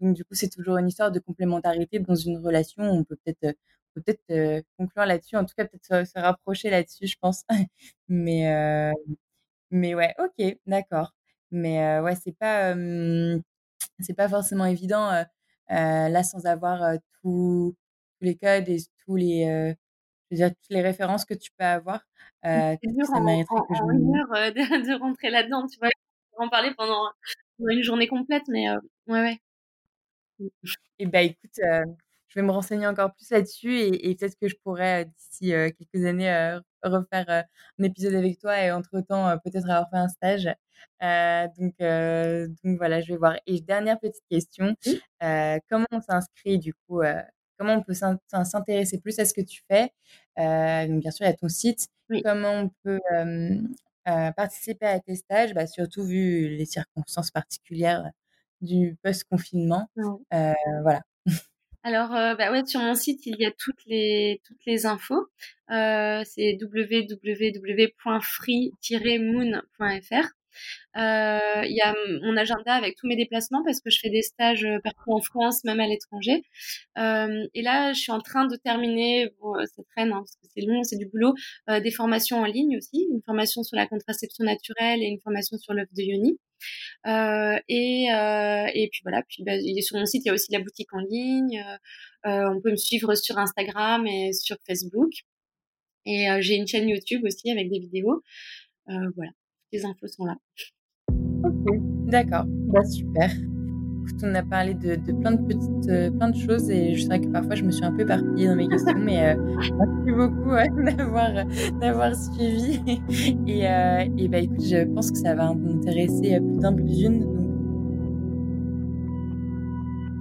du coup, c'est toujours une histoire de complémentarité dans une relation. On peut peut-être peut conclure là-dessus, en tout cas peut-être se, rapprocher là-dessus, je pense. mais mais ouais, ok, d'accord. Mais ouais, c'est pas c'est pas forcément évident là sans avoir tous les codes et tous les dire, toutes les références que tu peux avoir. Euh, c'est dur ça en, en, que je en une heure euh, de, de, rentrer là-dedans, tu vois. en parler pendant, une journée complète, mais euh, ouais, ouais. Et bah écoute, je vais me renseigner encore plus là-dessus et, et peut-être que je pourrais d'ici quelques années refaire un épisode avec toi et entre-temps peut-être avoir fait un stage. donc, donc voilà, je vais voir. Et dernière petite question, comment on s'inscrit du coup comment on peut s'intéresser plus à ce que tu fais. Euh, donc bien sûr, il y a ton site. Oui. Comment on peut euh, euh, participer à tes stages, bah, surtout vu les circonstances particulières du post-confinement. Oui. voilà. Alors, bah ouais, sur mon site, il y a toutes les, toutes les infos. c'est www.free-moon.fr. Il y a mon agenda avec tous mes déplacements parce que je fais des stages partout en France, même à l'étranger. et là, je suis en train de terminer, bon, ça traîne hein, parce que c'est long, c'est du boulot, des formations en ligne aussi, une formation sur la contraception naturelle et une formation sur l'œuf de Yoni. Euh, et, euh, et puis voilà, puis bah, sur mon site, il y a aussi la boutique en ligne. Euh, on peut me suivre sur Instagram et sur Facebook. Et j'ai une chaîne YouTube aussi avec des vidéos. voilà, les infos sont là. Ok, d'accord, bah, super on a parlé de, plein de petites, euh, plein de choses et je sais que parfois je me suis un peu éparpillée dans mes questions, mais euh, merci beaucoup d'avoir, d'avoir suivi. Et, euh, et bah, écoute, je pense que ça va intéresser plus d'un, plus d'une.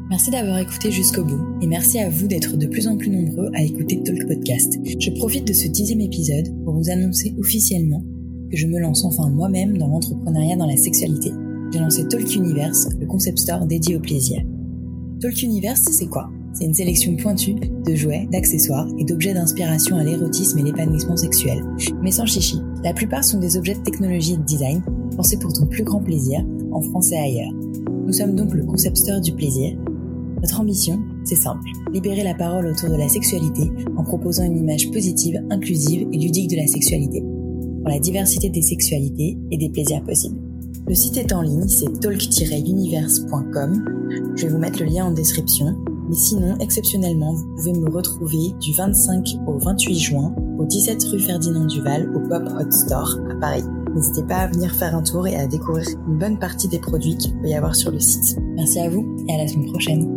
Merci d'avoir écouté jusqu'au bout et merci à vous d'être de plus en plus nombreux à écouter Talk Podcast. Je profite de ce dixième épisode pour vous annoncer officiellement que je me lance enfin moi-même dans l'entrepreneuriat dans la sexualité j'ai lancé Talk Universe, le concept store dédié au plaisir. Talk Universe, c'est quoi? C'est une sélection pointue de jouets, d'accessoires et d'objets d'inspiration à l'érotisme et l'épanouissement sexuel, mais sans chichi. La plupart sont des objets de technologie et de design, pensés pour ton plus grand plaisir, en France et ailleurs. Nous sommes donc le concept store du plaisir. Notre ambition, c'est simple, libérer la parole autour de la sexualité en proposant une image positive, inclusive et ludique de la sexualité, la diversité des sexualités et des plaisirs possibles. Le site est en ligne, c'est talk-universe.com. Je vais vous mettre le lien en description. Mais sinon, exceptionnellement, vous pouvez me retrouver du 25 au 28 juin au 17 rue Ferdinand Duval au Pop Hot Store à Paris. N'hésitez pas à venir faire un tour et à découvrir une bonne partie des produits qu'il peut y avoir sur le site. Merci à vous et à la semaine prochaine.